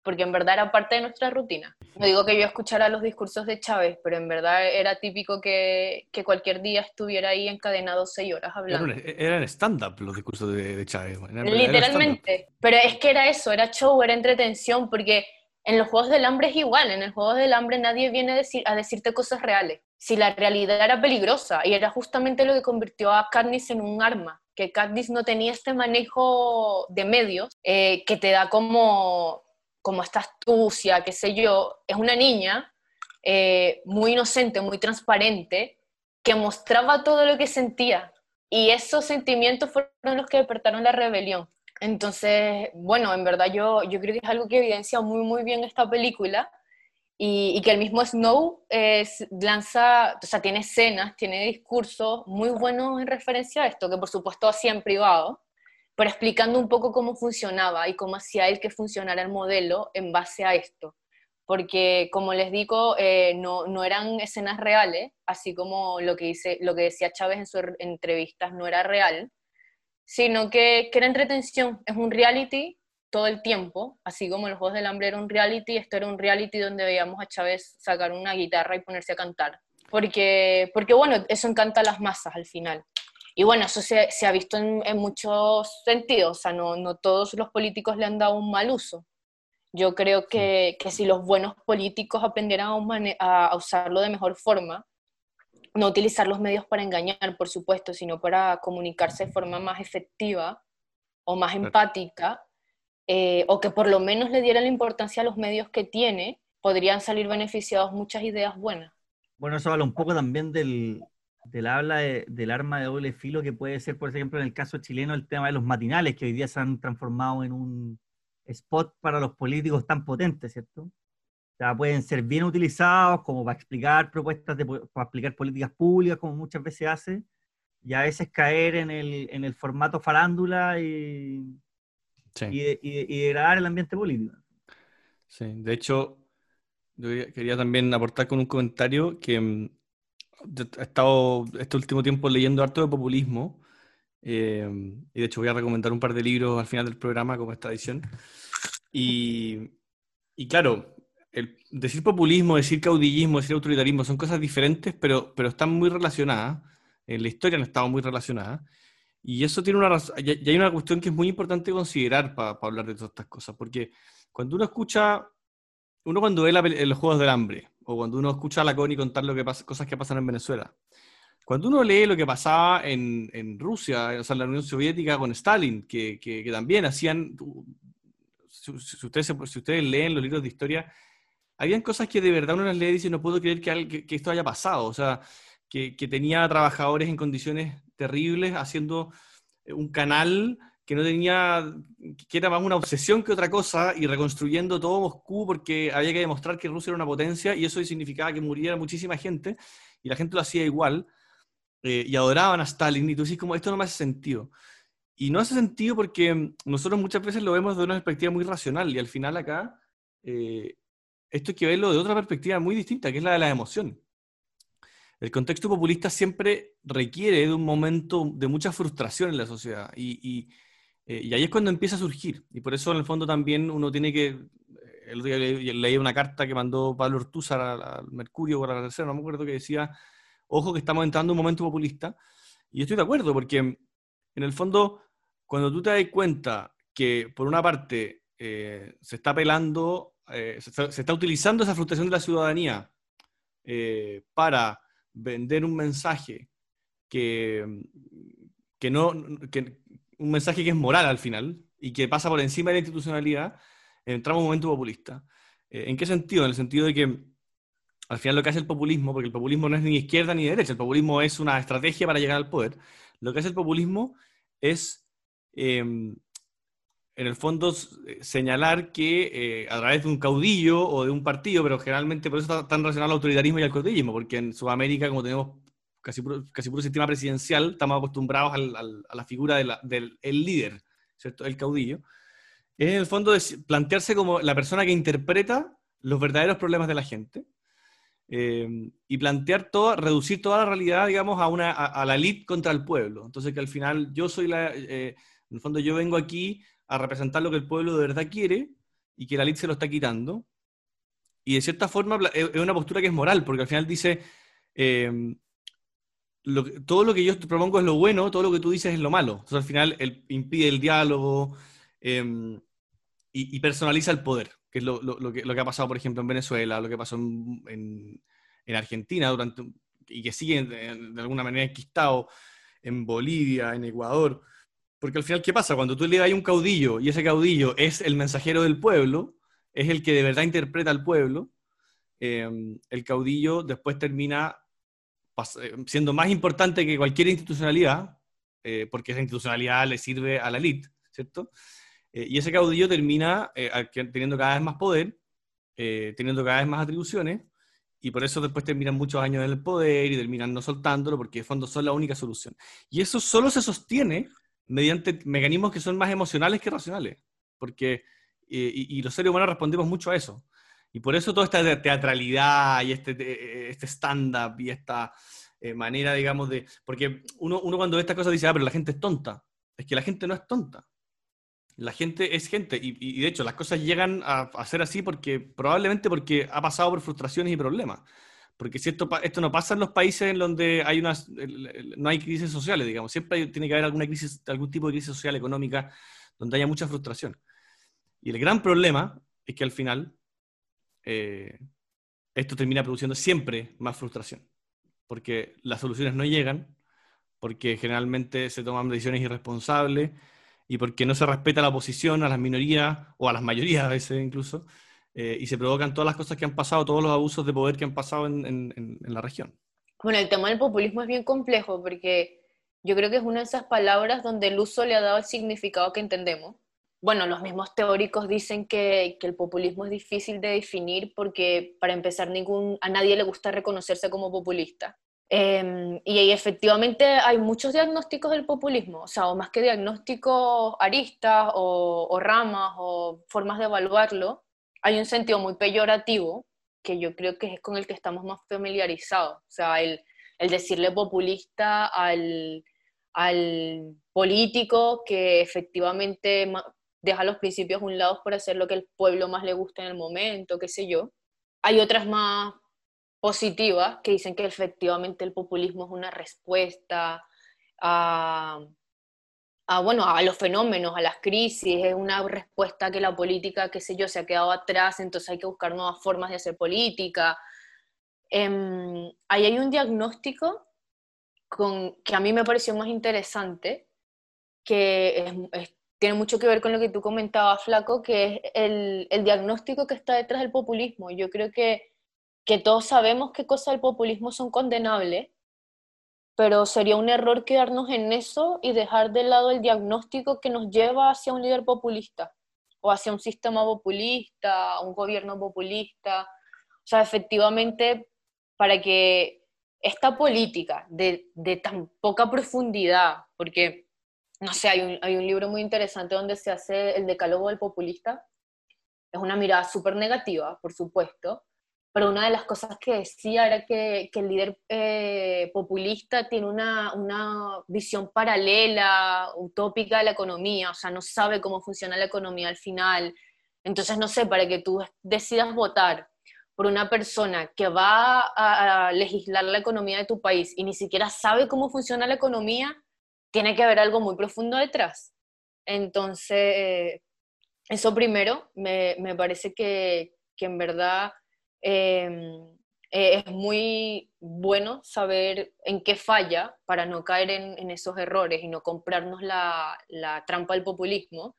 Speaker 3: porque en verdad era parte de nuestra rutina. No digo que yo escuchara los discursos de Chávez, pero en verdad era típico que, que cualquier día estuviera ahí encadenado seis horas hablando.
Speaker 1: Eran stand-up los discursos de, Chávez.
Speaker 3: Literalmente. pero es que era eso, era show, era entretención, porque en los Juegos del Hambre es igual, en el Juegos del Hambre nadie viene a, decir, a decirte cosas reales. Si la realidad era peligrosa, y era justamente lo que convirtió a Katniss en un arma, que Katniss no tenía este manejo de medios eh, que te da como como esta astucia, qué sé yo, es una niña eh, muy inocente, muy transparente, que mostraba todo lo que sentía. Y esos sentimientos fueron los que despertaron la rebelión. Entonces, bueno, en verdad yo, yo creo que es algo que evidencia muy, muy bien esta película y, que el mismo Snow lanza, o sea, tiene escenas, tiene discursos muy buenos en referencia a esto, que por supuesto hacía en privado, pero explicando un poco cómo funcionaba y cómo hacía él que funcionara el modelo en base a esto. Porque, como les digo, eh, no, no, eran escenas reales, así como lo que, dice, lo que decía Chávez en sus entrevistas no era real, sino que, que era entretención, es un reality todo el tiempo, así como los Juegos del Hambre era un reality, esto era un reality donde veíamos a Chávez sacar una guitarra y ponerse a cantar. Porque, porque bueno, eso encanta a las masas al final. Y bueno, eso se, ha visto en, muchos sentidos, o sea, no, no, todos los políticos le han dado un mal uso. Yo creo que, que si los buenos políticos aprendieran a, a, usarlo de mejor forma, no utilizar los medios para engañar, por supuesto, sino para comunicarse de forma más efectiva o más empática, eh, o que por lo menos le dieran la importancia a los medios que tiene, podrían salir beneficiados muchas ideas buenas.
Speaker 2: Bueno, eso habla un poco también del, del habla del arma de doble filo que puede ser, por ejemplo, en el caso chileno, el tema de los matinales, que hoy día se han transformado en un spot para los políticos tan potentes, ¿cierto? sea, pueden ser bien utilizados como para explicar propuestas, de, para explicar políticas públicas, como muchas veces hace, y a veces caer en el, en el formato farándula y, y, y, degradar el ambiente político.
Speaker 1: Sí, de hecho, yo quería también aportar con un comentario que mm, he estado este último tiempo leyendo harto de populismo, eh, y de hecho voy a recomendar un par de libros al final del programa como esta edición. Y, y claro, el decir populismo, decir caudillismo, decir autoritarismo son cosas diferentes, pero, pero están muy relacionadas. En la historia han estado muy relacionadas. Y eso tiene una razón. Y hay una cuestión que es muy importante considerar para hablar de todas estas cosas. Porque cuando uno escucha, uno cuando ve los Juegos del Hambre, o cuando uno escucha a la CONI contar lo que pasa, cosas que pasan en Venezuela, cuando uno lee lo que pasaba en, en Rusia, o sea, en la Unión Soviética con Stalin, que, que, que también hacían. Si, ustedes, si ustedes leen los libros de historia, habían cosas que de verdad uno las lee y dice, no puedo creer que, que, esto haya pasado. O sea, que, tenía trabajadores en condiciones terribles haciendo eh, un canal que no tenía, que era más una obsesión que otra cosa, y reconstruyendo todo Moscú porque había que demostrar que Rusia era una potencia y eso significaba que muriera muchísima gente y la gente lo hacía igual eh, y adoraban a Stalin y tú dices como esto no me hace sentido. Y no hace sentido porque nosotros muchas veces lo vemos de una perspectiva muy racional y al final acá eh, esto hay que verlo de otra perspectiva muy distinta, que es la de la emoción. El contexto populista siempre requiere de un momento de mucha frustración en la sociedad y, eh, y, ahí es cuando empieza a surgir. Y por eso en el fondo también uno tiene que... Eh, el día leí una carta que mandó Pablo Ortúzar al, Mercurio o a la tercera, no me acuerdo, que decía, ojo que estamos entrando en un momento populista. Y estoy de acuerdo, porque en el fondo, cuando tú te das cuenta que por una parte eh, se está apelando eh, se, está utilizando esa frustración de la ciudadanía para vender un mensaje que, que no, un mensaje que es moral al final y que pasa por encima de la institucionalidad, entramos en un momento populista. Eh, ¿En qué sentido? En el sentido de que al final lo que hace el populismo, porque el populismo no es ni izquierda ni derecha, el populismo es una estrategia para llegar al poder, lo que hace el populismo es en el fondo eh, señalar que eh, a través de un caudillo o de un partido, pero generalmente por eso está tan relacionado al autoritarismo y al caudillismo, porque en Sudamérica, como tenemos casi puro, casi puro sistema presidencial, estamos acostumbrados a la figura del líder, ¿cierto? El caudillo. Es en el fondo plantearse como la persona que interpreta los verdaderos problemas de la gente eh, y plantear todo, reducir toda la realidad, digamos, a, una, a, la elite contra el pueblo. Entonces que al final yo soy la, en el fondo yo vengo aquí a representar lo que el pueblo de verdad quiere y que la elite se lo está quitando. Y de cierta forma es una postura que es moral, porque al final dice, em, todo lo que yo te propongo es lo bueno, todo lo que tú dices es lo malo. Entonces al final impide el diálogo em, y, personaliza el poder, que es lo, que, ha pasado, por ejemplo, en Venezuela, lo que pasó en, Argentina durante, y que sigue de, alguna manera enquistado en Bolivia, en Ecuador. Porque al final, ¿qué pasa? Cuando tú le das un caudillo y ese caudillo es el mensajero del pueblo, es el que de verdad interpreta al pueblo, em, el caudillo después termina eh, siendo más importante que cualquier institucionalidad, eh, porque esa institucionalidad le sirve a la élite, ¿cierto? Eh, y ese caudillo termina teniendo cada vez más poder, teniendo cada vez más atribuciones, y por eso después terminan muchos años en el poder y terminan no soltándolo, porque de fondo son la única solución. Y eso solo se sostiene mediante mecanismos que son más emocionales que racionales, porque y, los seres humanos respondemos mucho a eso. Y por eso toda esta teatralidad y este, este stand-up y esta eh, manera, digamos, de... Porque uno, uno cuando ve estas cosas dice, ah, pero la gente es tonta. Es que la gente no es tonta. La gente es gente. Y, de hecho, las cosas llegan a, a, ser así porque probablemente porque ha pasado por frustraciones y problemas. Porque si esto, esto no pasa en los países en donde hay unas, no hay crisis sociales, digamos, siempre tiene que haber alguna crisis, algún tipo de crisis social, económica, donde haya mucha frustración. Y el gran problema es que al final eh, esto termina produciendo siempre más frustración, porque las soluciones no llegan, porque generalmente se toman decisiones irresponsables y porque no se respeta la oposición a las minorías o a las mayorías a veces incluso, eh, y se provocan todas las cosas que han pasado, todos los abusos de poder que han pasado en, en, la región.
Speaker 3: Bueno, el tema del populismo es bien complejo porque yo creo que es una de esas palabras donde el uso le ha dado el significado que entendemos. bueno, los mismos teóricos dicen que, que, el populismo es difícil de definir porque para empezar ningún, a nadie le gusta reconocerse como populista. Em, y efectivamente hay muchos diagnósticos del populismo, o sea, o más que diagnósticos aristas o, o ramas o formas de evaluarlo, hay un sentido muy peyorativo que yo creo que es con el que estamos más familiarizados, o sea, el, el decirle populista al, al político que efectivamente deja los principios a un lado por hacer lo que el pueblo más le gusta en el momento, qué sé yo. Hay otras más positivas que dicen que efectivamente el populismo es una respuesta a, bueno, a los fenómenos, a las crisis, es una respuesta que la política, qué sé yo, se ha quedado atrás, entonces hay que buscar nuevas formas de hacer política. Em, ahí hay un diagnóstico que a mí me pareció más interesante, que tiene mucho que ver con lo que tú comentabas, Flaco, que es el, el diagnóstico que está detrás del populismo. Yo creo que que todos sabemos qué cosas del populismo son condenables, pero sería un error quedarnos en eso y dejar de lado el diagnóstico que nos lleva hacia un líder populista o hacia un sistema populista, un gobierno populista. O sea, efectivamente, para que esta política de, de tan poca profundidad, porque, no sé, hay un, hay un libro muy interesante donde se hace el decálogo del populista, es una mirada súper negativa, por supuesto, pero una de las cosas que decía era que, que el líder eh, populista tiene una, una, visión paralela, utópica de la economía, o sea, no sabe cómo funciona la economía al final. Entonces, no sé, para que tú decidas votar por una persona que va a, legislar la economía de tu país y ni siquiera sabe cómo funciona la economía, tiene que haber algo muy profundo detrás. Entonces, eso primero, me, me parece que, que en verdad Em, eh, es muy bueno saber en qué falla para no caer en, esos errores y no comprarnos la, trampa del populismo,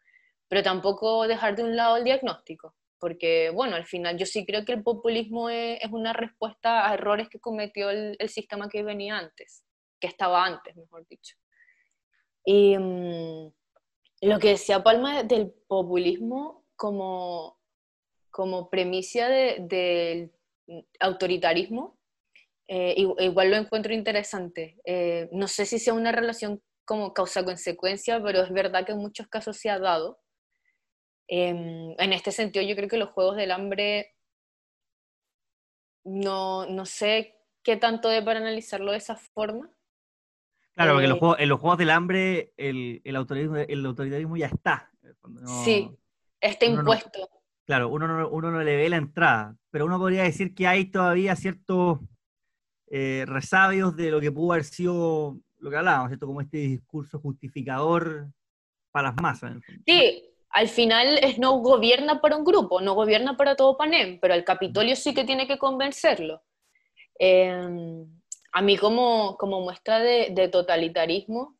Speaker 3: pero tampoco dejar de un lado el diagnóstico, porque bueno, al final yo sí creo que el populismo es, una respuesta a errores que cometió el, sistema que venía antes, que estaba antes, mejor dicho. Y mm, lo que decía Palma del populismo como como premisa del autoritarismo, eh, igual lo encuentro interesante. Eh, no sé si sea una relación como causa-consecuencia, pero es verdad que en muchos casos se ha dado. Em, en este sentido, yo creo que los Juegos del Hambre, no, no sé qué tanto de para analizarlo de esa forma.
Speaker 2: Claro, porque en los, eh, juegos, en los Juegos del Hambre el, el, autoritarismo, el autoritarismo ya está.
Speaker 3: sí, está impuesto.
Speaker 2: Claro, uno no, uno no le ve la entrada, pero uno podría decir que hay todavía ciertos eh, resabios de lo que pudo haber sido lo que hablábamos, ¿cierto? Como este discurso justificador para las masas.
Speaker 3: Sí, al final es no gobierna para un grupo, no gobierna para todo Panem, pero el Capitolio sí que tiene que convencerlo. Em, a mí como, como muestra de, de, totalitarismo,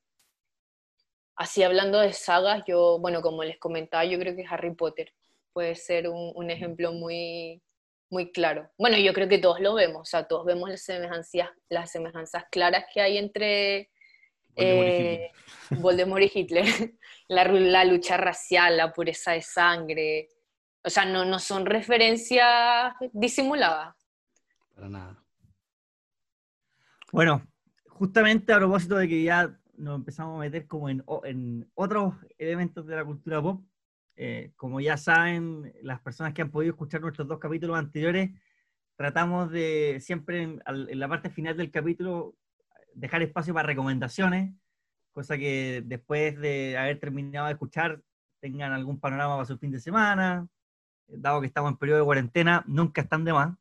Speaker 3: así hablando de sagas, yo, bueno, como les comentaba, yo creo que Harry Potter puede ser un, ejemplo muy, muy claro. Bueno, yo creo que todos lo vemos, o sea, todos vemos las semejanzas, las semejanzas claras que hay entre Voldemort y Hitler, eh, la, lucha racial, la pureza de sangre, o sea, no, no son referencias disimuladas.
Speaker 1: Para nada.
Speaker 2: Bueno, justamente a propósito de que ya nos empezamos a meter como en, en otros elementos de la cultura pop, eh, como ya saben, las personas que han podido escuchar nuestros dos capítulos anteriores, tratamos de siempre en, la parte final del capítulo dejar espacio para recomendaciones, cosa que después de haber terminado de escuchar tengan algún panorama para su fin de semana, dado que estamos en periodo de cuarentena, nunca están de más.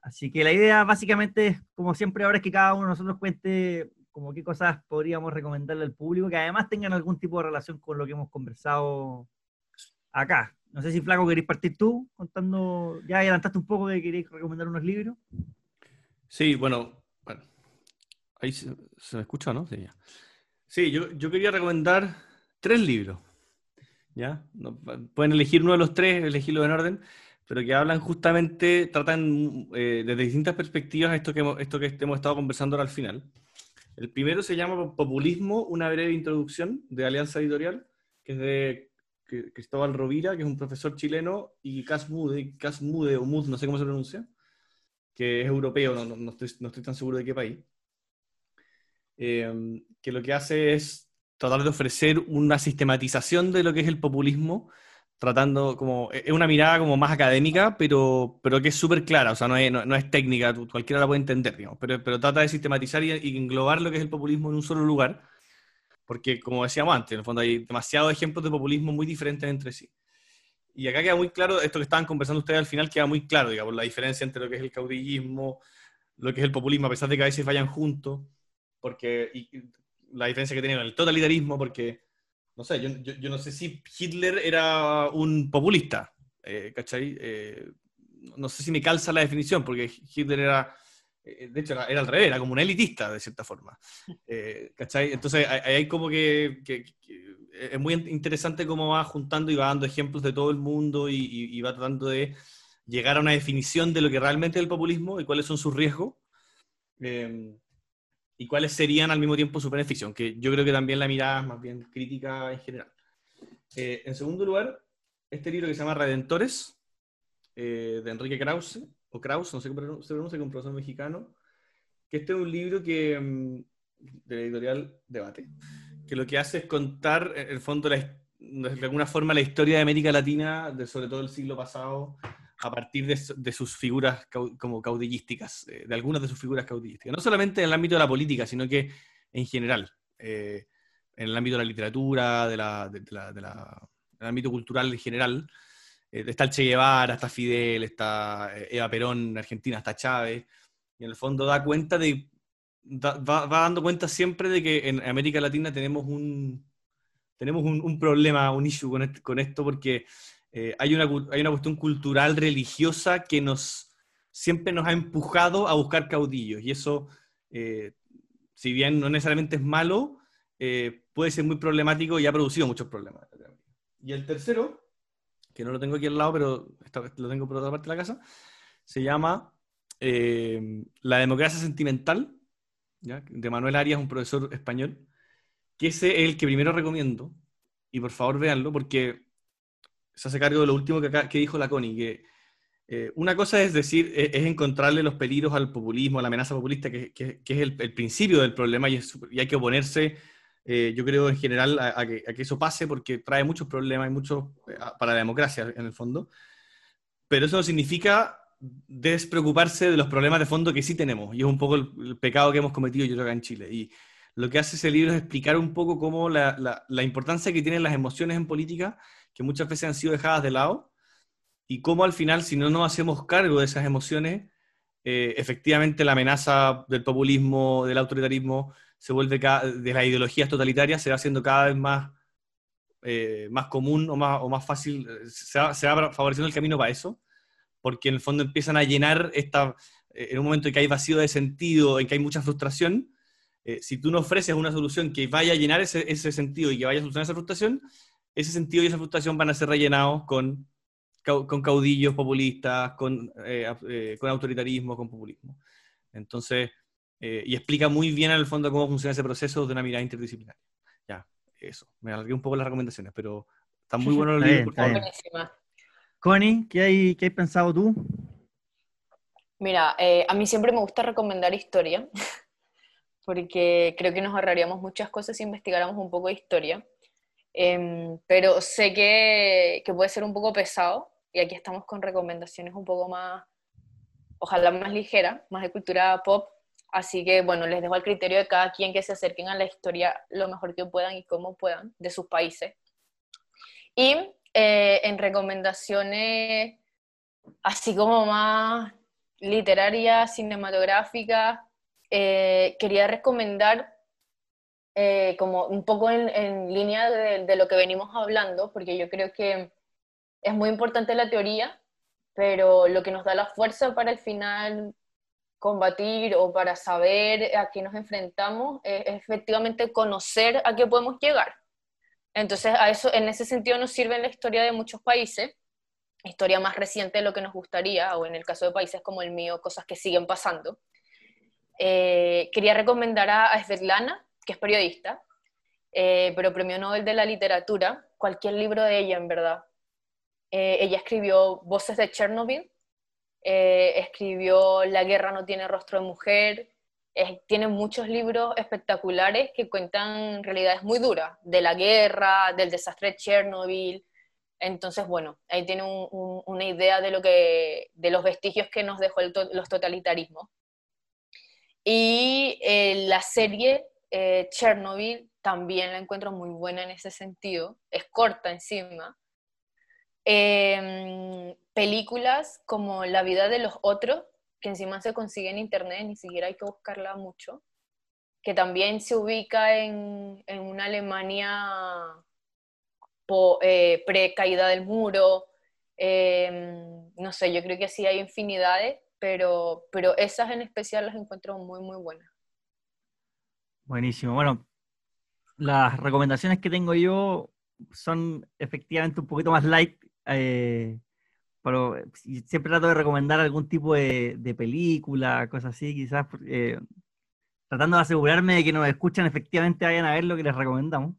Speaker 2: Así que la idea básicamente, como siempre ahora, es que cada uno de nosotros cuente como qué cosas podríamos recomendarle al público, que además tengan algún tipo de relación con lo que hemos conversado acá. No sé si Flaco queréis partir tú contando, ya adelantaste un poco de que queréis recomendar unos libros.
Speaker 1: Sí, bueno, bueno ahí se, me escucha, ¿no? Sí, sí yo, yo, quería recomendar tres libros. ¿Ya? pueden elegir uno de los tres, elegirlo en orden, pero que hablan justamente, tratan eh, desde distintas perspectivas esto que, hemos, esto que hemos estado conversando ahora al final. El primero se llama Populismo, una breve introducción de Alianza Editorial, que es de Cristóbal Rovira, que es un profesor chileno, y Cas Mude, Cas Mude o no sé cómo se pronuncia, que es europeo, no, no, estoy, no estoy, tan seguro de qué país, eh, que lo que hace es tratar de ofrecer una sistematización de lo que es el populismo, tratando como, es una mirada como más académica, pero, pero que es súper clara, o sea, no es, no, es técnica, cualquiera la puede entender, digamos, pero, pero trata de sistematizar y, y englobar lo que es el populismo en un solo lugar porque como decíamos antes, en el fondo hay demasiados ejemplos de populismo muy diferentes entre sí. Y acá queda muy claro, esto que estaban conversando ustedes al final, queda muy claro, digamos, la diferencia entre lo que es el caudillismo, lo que es el populismo, a pesar de que a veces vayan juntos, porque y la diferencia que tienen el totalitarismo, porque, no sé, yo, yo, no sé si Hitler era un populista, eh, ¿cachai? Eh, no sé si me calza la definición, porque Hitler era de hecho, era, al revés, era como un elitista, de cierta forma. Eh, ¿Cachai? Entonces, hay, como que, es muy interesante cómo va juntando y va dando ejemplos de todo el mundo y, va tratando de llegar a una definición de lo que realmente es el populismo y cuáles son sus riesgos em, y cuáles serían al mismo tiempo su beneficio, aunque yo creo que también la mirada es más bien crítica en general. Eh, en segundo lugar, este libro que se llama Redentores, de Enrique Krause, o Kraus, no sé cómo se pronuncia, que un profesor mexicano, que este es un libro que, mm, de la editorial Debate, que lo que hace es contar, en el fondo, de alguna forma, la historia de América Latina, de, sobre todo el siglo pasado, a partir de, sus figuras como caudillísticas, eh, de algunas de sus figuras caudillísticas. No solamente en el ámbito de la política, sino que en general, eh, en el ámbito de la literatura, de la, de la, del ámbito cultural en general, está el Che Guevara, está Fidel, está eh, Eva Perón en Argentina, está Chávez, y en el fondo da cuenta de, va, dando cuenta siempre de que en América Latina tenemos un, tenemos un, problema, un issue con, esto, porque eh, hay, una, hay una cuestión cultural, religiosa, que nos siempre nos ha empujado a buscar caudillos, y eso, si bien no necesariamente es malo, puede ser muy problemático y ha producido muchos problemas. Y el tercero que no lo tengo aquí al lado, pero lo tengo por otra parte de la casa, se llama eh, La democracia sentimental, de Manuel Arias, un profesor español, que ese es el que primero recomiendo, y por favor véanlo, porque se hace cargo de lo último que, que dijo la Connie, que eh, una cosa es decir, e, es, encontrarle los peligros al populismo, a la amenaza populista, que, es el, principio del problema y, y hay que oponerse eh, yo creo en general a, que, eso pase porque trae muchos problemas y muchos eh, para la democracia en el fondo. Pero eso no significa despreocuparse de los problemas de fondo que sí tenemos. Y es un poco el, pecado que hemos cometido yo acá en Chile. Y lo que hace ese libro es explicar un poco cómo la, la, importancia que tienen las emociones en política, que muchas veces han sido dejadas de lado, y cómo al final, si no nos hacemos cargo de esas emociones, eh, efectivamente la amenaza del populismo, del autoritarismo, se vuelve de las ideologías totalitarias se va haciendo cada vez más, eh, más común o más, o más fácil, eh, se va, favoreciendo el camino para eso, porque en el fondo empiezan a llenar esta, eh, en un momento en que hay vacío de sentido, en que hay mucha frustración, si tú no ofreces una solución que vaya a llenar ese, ese, sentido y que vaya a solucionar esa frustración, ese sentido y esa frustración van a ser rellenados con, con caudillos populistas, con, con autoritarismo, con populismo. Entonces, eh, y explica muy bien en el fondo cómo funciona ese proceso de una mirada interdisciplinaria. Ya, eso. Me alargué un poco las recomendaciones, pero están muy buenos los libros.
Speaker 2: Connie, ¿qué hay, ¿qué hay pensado tú?
Speaker 3: Mira, eh, a mí siempre me gusta recomendar historia, porque creo que nos ahorraríamos muchas cosas si investigáramos un poco de historia. Em, pero sé que, que puede ser un poco pesado, y aquí estamos con recomendaciones un poco más, ojalá más ligeras, más de cultura pop, Así que, bueno, les dejo al criterio de cada quien que se acerquen a la historia lo mejor que puedan y como puedan de sus países. Y eh, en recomendaciones, así como más literarias, cinematográficas, eh, quería recomendar eh, como un poco en, línea de, de, lo que venimos hablando, porque yo creo que es muy importante la teoría, pero lo que nos da la fuerza para el final combatir o para saber a qué nos enfrentamos es efectivamente conocer a qué podemos llegar. Entonces, a eso, en ese sentido nos sirve la historia de muchos países, historia más reciente de lo que nos gustaría, o en el caso de países como el mío, cosas que siguen pasando. Eh, quería recomendar a, Svetlana, que es periodista, eh, pero premio Nobel de la Literatura, cualquier libro de ella, en verdad. Eh, ella escribió Voces de Chernobyl, eh, escribió La guerra no tiene rostro de mujer, tiene muchos libros espectaculares que cuentan realidades muy duras, de la guerra, del desastre de Chernobyl. Entonces, bueno, ahí tiene una idea de, lo que, de los vestigios que nos dejó los totalitarismos. Y eh, la serie eh, Chernobyl también la encuentro muy buena en ese sentido, es corta encima. Em, películas como La vida de los otros, que encima se consigue en internet, ni siquiera hay que buscarla mucho, que también se ubica en, en una Alemania eh, pre-caída del muro, em, no sé, yo creo que sí hay infinidades, pero, pero esas en especial las encuentro muy, muy buenas.
Speaker 2: Buenísimo. Bueno, las recomendaciones que tengo yo son efectivamente un poquito más light, eh, pero siempre trato de recomendar algún tipo de, película, cosas así, quizás eh, tratando de asegurarme de que nos escuchan efectivamente vayan a ver lo que les recomendamos.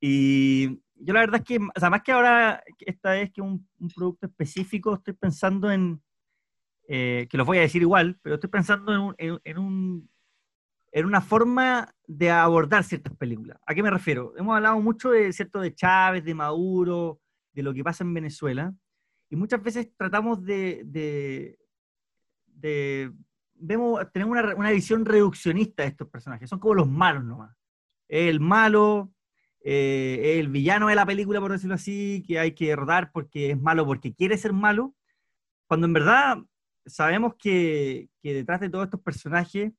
Speaker 2: Y yo la verdad es que, o sea, más que ahora, esta vez que un, un producto específico, estoy pensando en, eh, que los voy a decir igual, pero estoy pensando en, un, en, un, en, una forma de abordar ciertas películas. ¿A qué me refiero? Hemos hablado mucho de, ¿cierto? de Chávez, de Maduro, de lo que pasa en Venezuela, y muchas veces tratamos de, de, de vemos, tenemos una, una, visión reduccionista de estos personajes, son como los malos nomás. El malo, eh, el villano de la película, por decirlo así, que hay que rodar porque es malo, porque quiere ser malo, cuando en verdad sabemos que, que detrás de todos estos personajes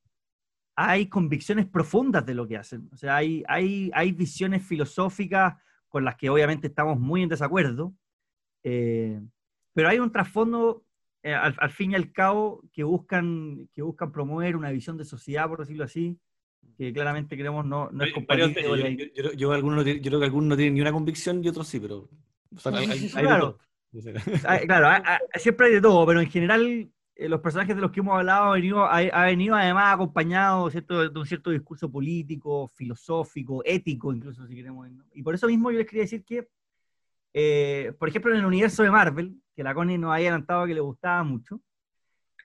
Speaker 2: hay convicciones profundas de lo que hacen. O sea, hay, hay, hay visiones filosóficas con las que obviamente estamos muy en desacuerdo, eh, pero hay un trasfondo, eh, al, al, fin y al cabo, que buscan, que buscan promover una visión de sociedad, por decirlo así, que claramente creemos no, no es compatible.
Speaker 1: Yo, yo, yo, algunos yo, creo que algunos no tienen ni una convicción y otros sí, pero...
Speaker 2: claro, claro siempre hay de todo, pero en general los personajes de los que hemos hablado ha venido, además acompañado ¿cierto? de un cierto discurso político, filosófico, ético incluso, si queremos. Y por eso mismo yo les quería decir que, eh, por ejemplo, en el universo de Marvel, que la Connie nos había adelantado que le gustaba mucho,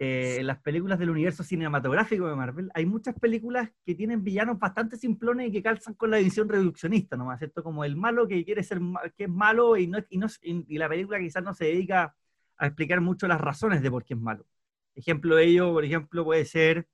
Speaker 2: eh, en las películas del universo cinematográfico de Marvel, hay muchas películas que tienen villanos bastante simplones y que calzan con la visión reduccionista, ¿no? ¿cierto? Como el malo que quiere ser, que es malo y, no, y, no, y la película quizás no se dedica a explicar mucho las razones de por qué es malo. Ejemplo de ello, por ejemplo, puede ser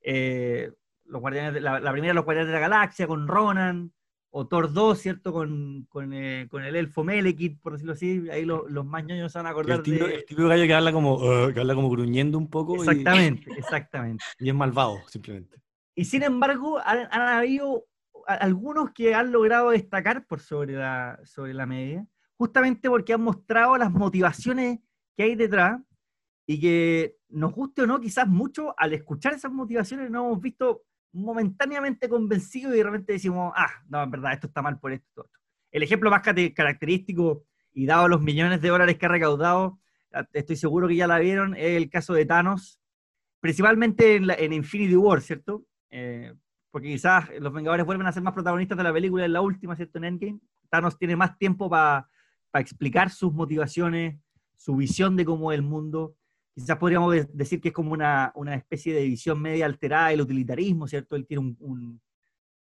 Speaker 2: eh, los guardianes de, la, primera Los Guardianes de la Galaxia con Ronan, o Thor 2, ¿cierto? Con, con, eh, con el elfo Melekit, por decirlo así, ahí los, los más ñoños se van a acordar
Speaker 1: el tipo,
Speaker 2: de...
Speaker 1: El tipo de gallo que habla como, uh, que habla como gruñendo un poco.
Speaker 2: Exactamente, y, exactamente.
Speaker 1: Y es malvado, simplemente.
Speaker 2: Y sin embargo, han, han, habido algunos que han logrado destacar por sobre la, sobre la media, justamente porque han mostrado las motivaciones que hay detrás y que nos guste o no, quizás mucho, al escuchar esas motivaciones no hemos visto momentáneamente convencidos y de decimos, ah, no, en verdad, esto está mal por esto. El ejemplo más característico y dado los millones de dólares que ha recaudado, estoy seguro que ya la vieron, es el caso de Thanos, principalmente en Infinity War, ¿cierto? Eh, porque quizás los Vengadores vuelven a ser más protagonistas de la película en la última, ¿cierto? En Endgame. Thanos tiene más tiempo para pa explicar sus motivaciones, su visión de cómo es el mundo quizás podríamos decir que es como una, una, especie de visión media alterada del utilitarismo, ¿cierto? Él tiene un,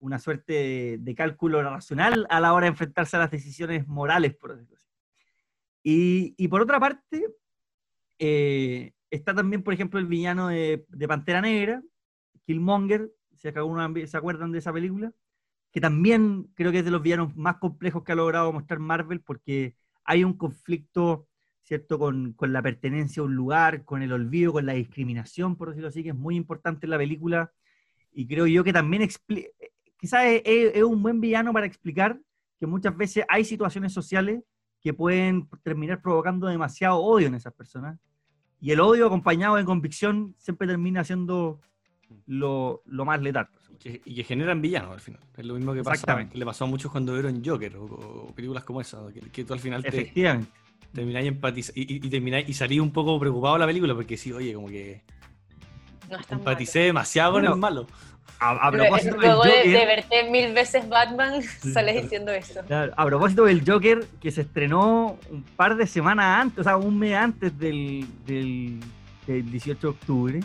Speaker 2: una suerte de, cálculo racional a la hora de enfrentarse a las decisiones morales, por decirlo así. Y, y por otra parte, eh, está también, por ejemplo, el villano de, de Pantera Negra, Killmonger, si se acuerdan de esa película, que también creo que es de los villanos más complejos que ha logrado mostrar Marvel, porque hay un conflicto ¿cierto? Con, con, la pertenencia a un lugar, con el olvido, con la discriminación, por decirlo así, que es muy importante en la película. Y creo yo que también quizás es, es, un buen villano para explicar que muchas veces hay situaciones sociales que pueden terminar provocando demasiado odio en esas personas. Y el odio acompañado de convicción siempre termina siendo lo, lo más letal.
Speaker 1: Y que, generan villanos al final. Es lo mismo que, pasa, que le pasó a muchos cuando vieron Joker o, o películas como esa, que, que, tú al final te,
Speaker 2: Efectivamente
Speaker 1: termináis empatizando y, y, termináis, y salí un poco preocupado de la película porque sí, oye, como que
Speaker 3: no
Speaker 1: empaticé malo. demasiado con el malo.
Speaker 2: A, propósito del
Speaker 3: Luego de,
Speaker 2: Joker,
Speaker 3: de verte mil veces Batman, sales diciendo eso.
Speaker 2: claro, a propósito del Joker, que se estrenó un par de semanas antes, o sea, un mes antes del, del, del 18 de octubre.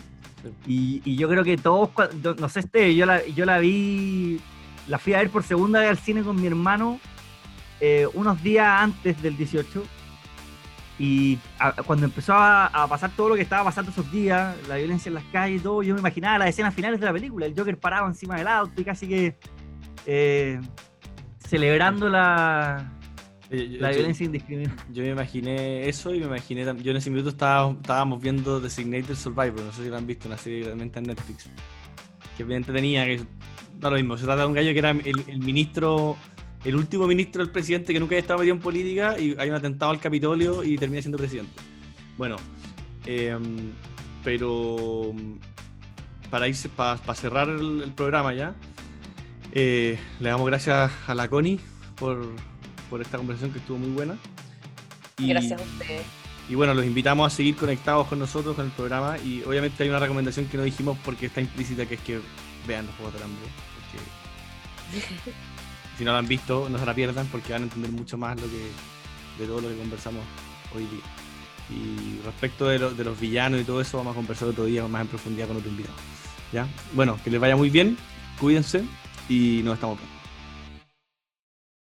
Speaker 2: Y, y yo creo que todos, no sé, este, yo la, yo la vi, la fui a ver por segunda vez al cine con mi hermano eh, unos días antes del 18. Y a- cuando empezó a, a pasar todo lo que estaba pasando esos días, la violencia en las calles y todo, yo me imaginaba las escenas finales de la película, el Joker parado encima del auto y casi que eh, celebrando la,
Speaker 1: yo-
Speaker 2: la violencia indiscriminada.
Speaker 1: Yo me imaginé eso y me imaginé. tam- Yo en ese minuto estaba, estábamos viendo Designated Survivor, no sé si lo han visto, una serie realmente en Netflix. Que bien entretenida, que da lo mismo. Se trata de un gallo que era el, el ministro, el último ministro del presidente que nunca había estado metido en política y hay un atentado al Capitolio y termina siendo presidente. Bueno, em, pero para irse, para cerrar el, el programa ya, eh, le damos gracias a la Connie por, por esta conversación que estuvo muy buena. Y-
Speaker 3: Gracias a ustedes.
Speaker 1: y bueno, los invitamos a seguir conectados con nosotros, con el programa. Y obviamente hay una recomendación que no dijimos porque está implícita, que es que vean los Juegos del Hambre. Porque si no lo han visto, no se la pierdan porque van a entender mucho más lo que, de todo lo que conversamos hoy día. Y respecto de los villanos y todo eso, vamos a conversar otro día más en profundidad con otro invitado. ¿Ya? Bueno, que les vaya muy bien, cuídense y nos estamos viendo.